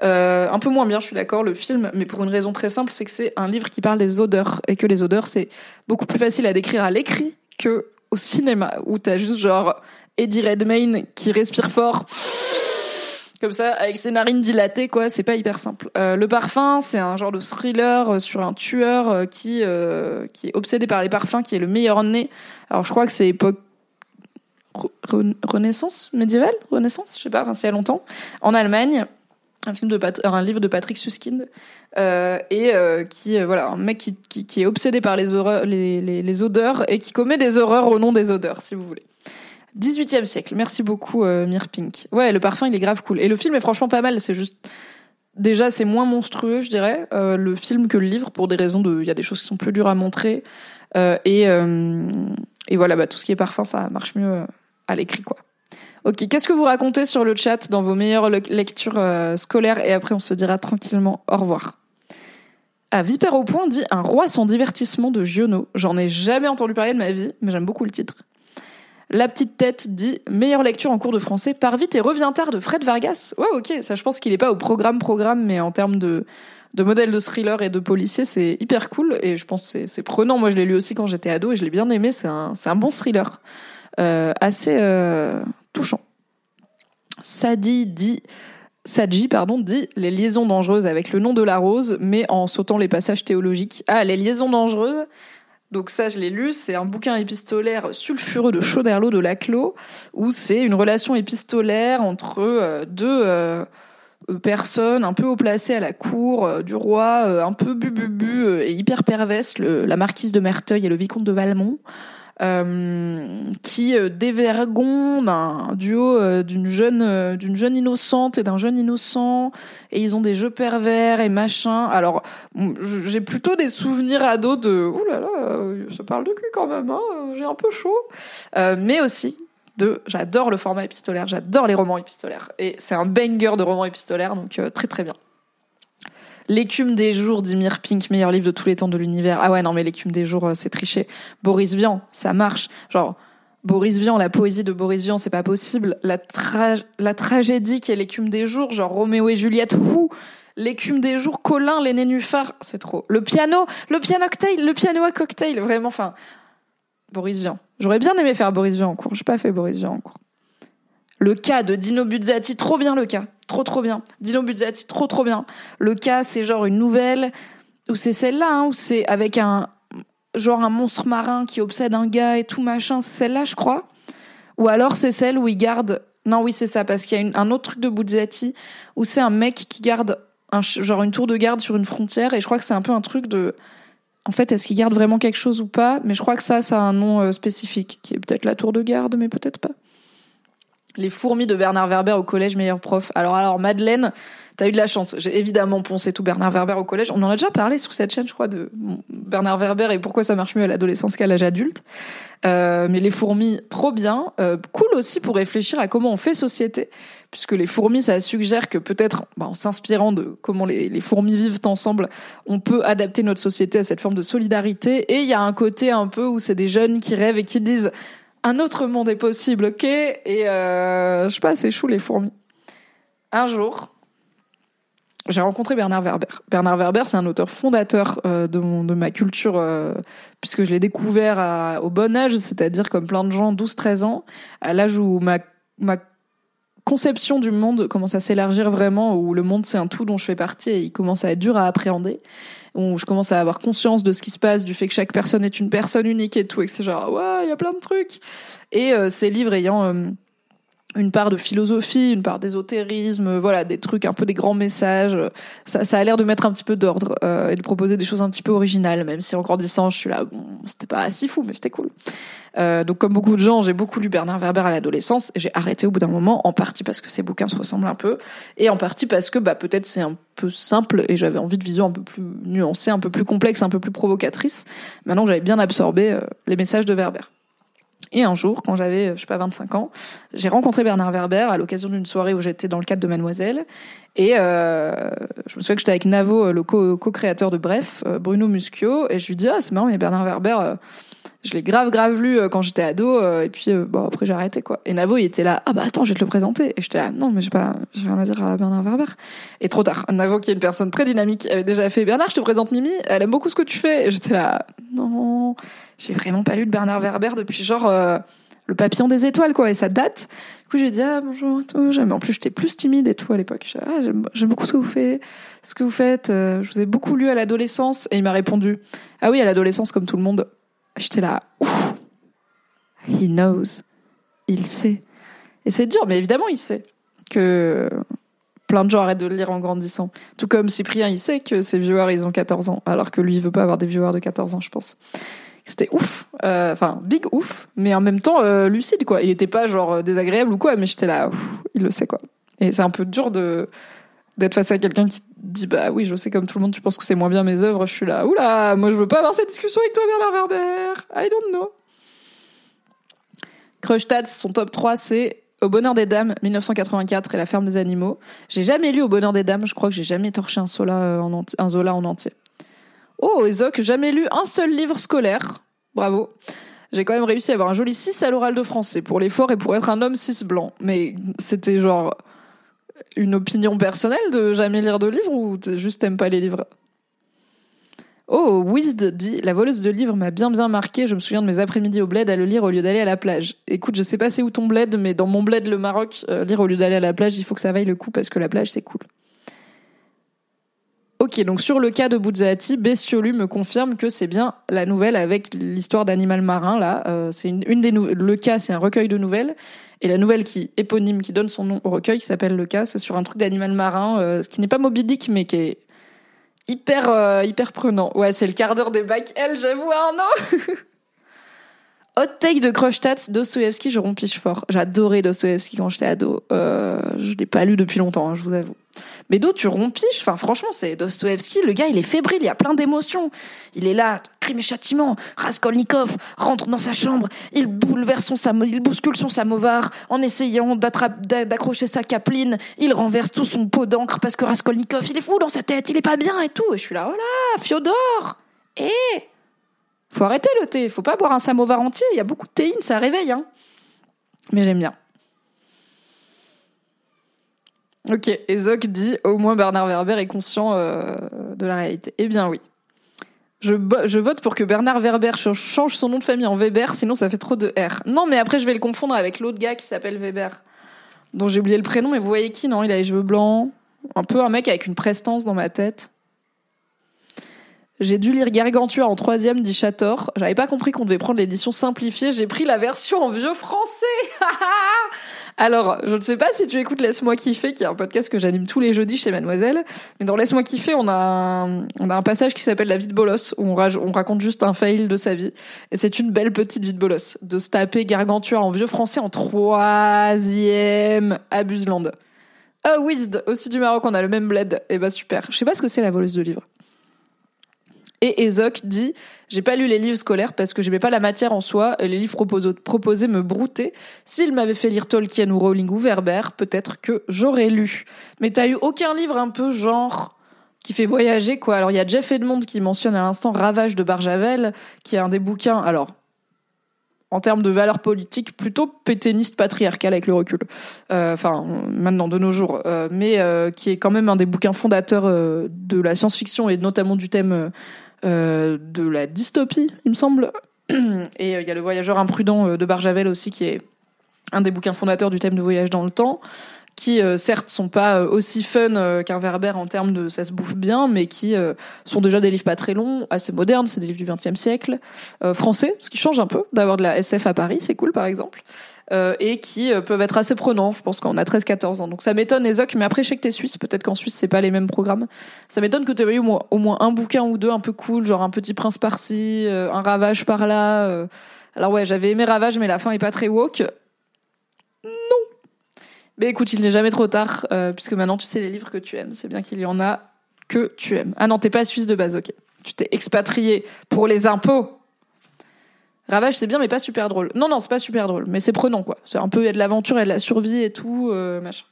Euh, un peu moins bien, je suis d'accord, le film, mais pour une raison très simple, c'est que c'est un livre qui parle des odeurs et que les odeurs, c'est beaucoup plus facile à décrire à l'écrit que au cinéma, où t'as juste genre Eddie Redmayne qui respire fort comme ça, avec ses narines dilatées, quoi. C'est pas hyper simple. Euh, le parfum, c'est un genre de thriller euh, sur un tueur euh, qui qui est obsédé par les parfums, qui est le meilleur nez. Alors je crois que c'est époque Renaissance médiévale, Renaissance, je sais pas, enfin, c'est il y a longtemps, en Allemagne. Un film de un livre de Patrick Suskind et qui voilà un mec qui, qui, est obsédé par les, horreurs, les, les, les odeurs et qui commet des horreurs au nom des odeurs, si vous voulez. 18e siècle. Merci beaucoup, euh, Pink. Ouais, le parfum, il est grave cool. Et le film est franchement pas mal. C'est juste. Déjà, c'est moins monstrueux, je dirais, euh, le film que le livre, pour des raisons de. Il y a des choses qui sont plus dures à montrer. Euh, et, euh, et voilà, bah, tout ce qui est parfum, ça marche mieux à l'écrit, quoi. Ok, qu'est-ce que vous racontez sur le chat dans vos meilleures lectures scolaires? Et après, on se dira tranquillement au revoir. À Viper au point dit Un roi sans divertissement de Giono. J'en ai jamais entendu parler de ma vie, mais j'aime beaucoup le titre. La petite tête dit meilleure lecture en cours de français, par vite et reviens tard de Fred Vargas. Ouais, ok, ça je pense qu'il est pas au programme programme, mais en termes de de modèle de thriller et de policier, c'est hyper cool et je pense que c'est prenant. Moi, je l'ai lu aussi quand j'étais ado et je l'ai bien aimé. C'est un c'est un bon thriller, euh, assez euh, touchant. Sadi dit Sadji, pardon, dit les liaisons dangereuses avec le nom de la rose, mais en sautant les passages théologiques. Ah, les liaisons dangereuses, donc ça, je l'ai lu. C'est un bouquin épistolaire sulfureux de Chauderlot de Laclos, où c'est une relation épistolaire entre euh, deux euh, personnes un peu haut placées à la cour euh, du roi, un peu bu et hyper perverse, la marquise de Merteuil et le vicomte de Valmont. Euh, qui euh, dévergonde un duo euh, d'une jeune d'une jeune innocente et d'un jeune innocent et ils ont des jeux pervers et machin. Alors j'ai plutôt des souvenirs ados de ouh là là, ça parle de cul quand même, hein, j'ai un peu chaud. mais aussi de j'adore le format épistolaire, j'adore les romans épistolaires et c'est un banger de romans épistolaires donc très très bien. L'écume des jours d'Imir Pink, meilleur livre de tous les temps de l'univers. Ah ouais, non, mais l'écume des jours, euh, c'est triché. Boris Vian, ça marche. Genre, Boris Vian, la poésie de Boris Vian, c'est pas possible. La, tragédie qui est l'écume des jours, genre Roméo et Juliette, ouh L'écume des jours, Colin, les nénuphars, c'est trop. Le piano, le piano cocktail, le piano à cocktail, vraiment, enfin, Boris Vian. J'aurais bien aimé faire Boris Vian en cours. J'ai pas fait Boris Vian en cours. Le cas de Dino Buzzati, trop bien le cas. Trop trop bien. Dino Buzzati, trop trop bien. Le cas, c'est genre une nouvelle, ou c'est celle-là, hein, où c'est avec un, genre un monstre marin qui obsède un gars et tout machin. C'est celle-là, je crois. Ou alors c'est celle où il garde, non oui c'est ça, parce qu'il y a un autre truc de Buzzati, où c'est un mec qui garde un, genre une tour de garde sur une frontière, et je crois que c'est un peu un truc de, en fait, est-ce qu'il garde vraiment quelque chose ou pas Mais je crois que ça, ça a un nom euh, spécifique, qui est peut-être la tour de garde, mais peut-être pas. Les fourmis de Bernard Werber au collège, meilleur prof. Alors, alors, Madeleine, t'as eu de la chance. J'ai évidemment poncé tout Bernard Werber au collège. On en a déjà parlé sur cette chaîne, je crois, de Bernard Werber et pourquoi ça marche mieux à l'adolescence qu'à l'âge adulte. Euh, mais les fourmis, trop bien. Euh, cool aussi pour réfléchir à comment on fait société. Puisque les fourmis, ça suggère que peut-être, bah, en s'inspirant de comment les, les, fourmis vivent ensemble, on peut adapter notre société à cette forme de solidarité. Et il y a un côté un peu où c'est des jeunes qui rêvent et qui disent un autre monde est possible, ok Et euh, je sais pas, c'est chou les fourmis. Un jour, j'ai rencontré Bernard Werber. Bernard Werber, c'est un auteur fondateur euh, de, ma culture, euh, puisque je l'ai découvert au bon âge, c'est-à-dire comme plein de gens, 12-13 ans, à l'âge où ma, ma conception du monde commence à s'élargir vraiment, où le monde c'est un tout dont je fais partie et il commence à être dur à appréhender, où je commence à avoir conscience de ce qui se passe, du fait que chaque personne est une personne unique et tout, et que c'est genre, ouais, il y a plein de trucs. Et euh, ces livres ayant une part de philosophie, une part d'ésotérisme, voilà, des trucs un peu des grands messages. Ça, ça a l'air de mettre un petit peu d'ordre euh, et de proposer des choses un petit peu originales, même si en grandissant, je suis là, bon, c'était pas si fou, mais c'était cool. Euh, donc comme beaucoup de gens, j'ai beaucoup lu Bernard Werber à l'adolescence et j'ai arrêté au bout d'un moment, en partie parce que ces bouquins se ressemblent un peu, et en partie parce que bah peut-être c'est un peu simple et j'avais envie de vision un peu plus nuancée, un peu plus complexe, un peu plus provocatrice. Maintenant j'avais bien absorbé euh, les messages de Werber. Et un jour, quand j'avais, je sais pas, 25 ans, j'ai rencontré Bernard Werber à l'occasion d'une soirée où j'étais dans le cadre de Mademoiselle. Et euh, je me souviens que j'étais avec Navo, le co-créateur de Bref, euh, Bruno Muschio, et je lui dis ah c'est marrant, mais Bernard Werber, euh, je l'ai grave grave lu quand j'étais ado, et puis bon après j'ai arrêté quoi. Et Navo il était là ah bah attends je vais te le présenter, et j'étais là non mais j'ai pas, j'ai rien à dire à Bernard Werber. Et trop tard, Navo qui est une personne très dynamique avait déjà fait Bernard je te présente Mimi, elle aime beaucoup ce que tu fais, et j'étais là non j'ai vraiment pas lu de Bernard Werber depuis genre euh, le papillon des étoiles quoi et ça date. Du coup j'ai dit ah bonjour tout en plus j'étais plus timide et tout à l'époque. Ah, j'aime beaucoup ce que vous faites ce que vous faites euh, je vous ai beaucoup lu à l'adolescence. Et il m'a répondu ah oui à l'adolescence comme tout le monde. J'étais là ouf he knows il sait. Et c'est dur mais évidemment il sait que plein de gens arrêtent de le lire en grandissant. Tout comme Cyprien, il sait que ses viewers, ils ont 14 ans, alors que lui, il veut pas avoir des viewers de 14 ans, je pense. C'était ouf, euh, enfin big ouf, mais en même temps euh, lucide quoi. Il était pas genre euh, désagréable ou quoi, mais j'étais là, il le sait quoi. Et c'est un peu dur de d'être face à quelqu'un qui dit bah oui je sais comme tout le monde tu penses que c'est moins bien mes œuvres je suis là oula moi je veux pas avoir cette discussion avec toi Bernard Werber I don't know. Kreustadt son top 3 c'est Au bonheur des dames 1984 et La ferme des animaux. J'ai jamais lu Au bonheur des dames je crois que j'ai jamais torché un Zola en entier Oh, Ezoc, jamais lu un seul livre scolaire. Bravo. J'ai quand même réussi à avoir un joli 6 à l'oral de français pour l'effort et pour être un homme 6 blanc. Mais c'était genre une opinion personnelle de jamais lire de livres ou juste t'aimes pas les livres? Oh, Wizd dit La voleuse de livres m'a bien bien marqué. Je me souviens de mes après-midi au bled à le lire au lieu d'aller à la plage. Écoute, je sais pas c'est où ton bled, mais dans mon bled, le Maroc, euh, lire au lieu d'aller à la plage, il faut que ça vaille le coup parce que la plage, c'est cool. Ok, donc sur le cas de Buzzati, Bestiolu me confirme que c'est bien la nouvelle avec l'histoire d'animal marin. Là, euh, c'est une, des le cas, c'est un recueil de nouvelles, et la nouvelle qui éponyme, qui donne son nom au recueil, qui s'appelle le cas, c'est sur un truc d'animal marin, euh, ce qui n'est pas Moby Dick, mais qui est hyper euh, hyper prenant. Ouais, c'est le quart d'heure des bacs L, j'avoue, Arnaud. Hot take de Krostat, Dostoevsky, je rompiche fort. J'adorais Dostoevsky quand j'étais ado. Je l'ai pas lu depuis longtemps, hein, je vous avoue. Mais d'où tu rompiches? Enfin, franchement, c'est Dostoevsky. Le gars, il est fébrile, il y a plein d'émotions. Il est là, crime et châtiment. Raskolnikov rentre dans sa chambre. Il bouleverse son il bouscule son samovar en essayant d'accrocher sa capeline. Il renverse tout son pot d'encre parce que Raskolnikov, il est fou dans sa tête, il est pas bien et tout. Et je suis là, oh là, Fiodor Eh Faut arrêter le thé. Faut pas boire un samovar entier. Il y a beaucoup de théine, ça réveille, hein. Mais j'aime bien. Ok, Ezok dit au moins Bernard Werber est conscient euh, de la réalité. Eh bien oui. Je, je, vote pour que Bernard Werber change son nom de famille en Weber, sinon ça fait trop de R. Non, mais après je vais le confondre avec l'autre gars qui s'appelle Weber, dont j'ai oublié le prénom, mais vous voyez qui Non, il a les cheveux blancs, un peu un mec avec une prestance dans ma tête. J'ai dû lire Gargantua en troisième, dit Chator. J'avais pas compris qu'on devait prendre l'édition simplifiée. J'ai pris la version en vieux français. Alors, je ne sais pas si tu écoutes Laisse-moi kiffer, qui est un podcast que j'anime tous les jeudis chez Mademoiselle. Mais dans Laisse-moi kiffer, on a un, passage qui s'appelle La vie de bolos, où on, on raconte juste un fail de sa vie. Et c'est une belle petite vie de bolos. De se taper Gargantua en vieux français en troisième. Abuseland. Ah, Wizd, aussi du Maroc, on a le même bled. Et eh bah super. Je sais pas ce que c'est la voleuse de livres. Et Ezok dit J'ai pas lu les livres scolaires parce que j'aimais pas la matière en soi, les livres proposés, me broutaient. S'il m'avait fait lire Tolkien ou Rowling ou Werber, peut-être que j'aurais lu. Mais t'as eu aucun livre un peu genre qui fait voyager, quoi. Alors il y a Jeff Edmond qui mentionne à l'instant Ravage de Barjavel, qui est un des bouquins. Alors, en termes de valeurs politiques plutôt péténiste patriarcale avec le recul. Euh, enfin, maintenant de nos jours, euh, mais euh, qui est quand même un des bouquins fondateurs de la science-fiction et notamment du thème de la dystopie, il me semble. Et il y a le voyageur imprudent de Barjavel aussi qui est un des bouquins fondateurs du thème de voyage dans le temps qui euh, certes sont pas euh, aussi fun euh, qu'un Verber en termes de ça se bouffe bien, mais qui sont déjà des livres pas très longs, assez modernes, c'est des livres du XXe siècle, français, ce qui change un peu d'avoir de la SF à Paris, c'est cool par exemple. Et qui peuvent être assez prenants. Je pense qu'on a 13-14 ans. Donc ça m'étonne, Ezoc, mais après je sais que t'es suisse, peut-être qu'en Suisse c'est pas les mêmes programmes. Ça m'étonne que tu aies eu au moins un bouquin ou deux un peu cool, genre un petit prince par-ci, un ravage par-là. Alors ouais, j'avais aimé Ravage, mais la fin est pas très woke. Mais écoute, il n'est jamais trop tard, euh, puisque maintenant tu sais les livres que tu aimes. C'est bien qu'il y en a que tu aimes. Ah non, t'es pas suisse de base, ok. Tu t'es expatrié pour les impôts. Ravage, c'est bien, mais pas super drôle. Non, non, c'est pas super drôle, mais c'est prenant, quoi. C'est un peu, il y a de l'aventure, il y a de la survie et tout, euh, machin.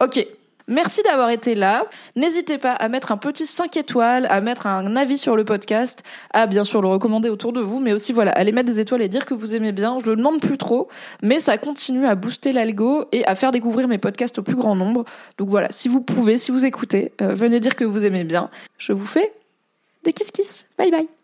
Ok. Merci d'avoir été là. N'hésitez pas à mettre un petit 5 étoiles, à mettre un avis sur le podcast, à bien sûr le recommander autour de vous, mais aussi voilà, allez mettre des étoiles et dire que vous aimez bien. Je le demande plus trop, mais ça continue à booster l'algo et à faire découvrir mes podcasts au plus grand nombre. Donc voilà, si vous pouvez, si vous écoutez, euh, venez dire que vous aimez bien. Je vous fais des kiss kiss. Bye bye.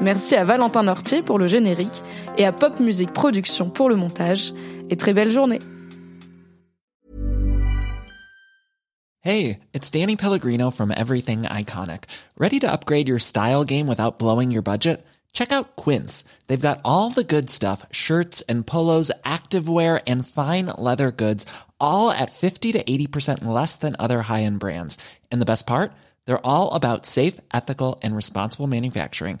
Merci à Valentin Nortier pour le générique et à Pop Music Production pour le montage. Et très belle journée! Hey, it's Danny Pellegrino from Everything Iconic. Ready to upgrade your style game without blowing your budget? Check out Quince. They've got all the good stuff shirts and polos, activewear, and fine leather goods, all at 50 to 80% less than other high end brands. And the best part? They're all about safe, ethical, and responsible manufacturing.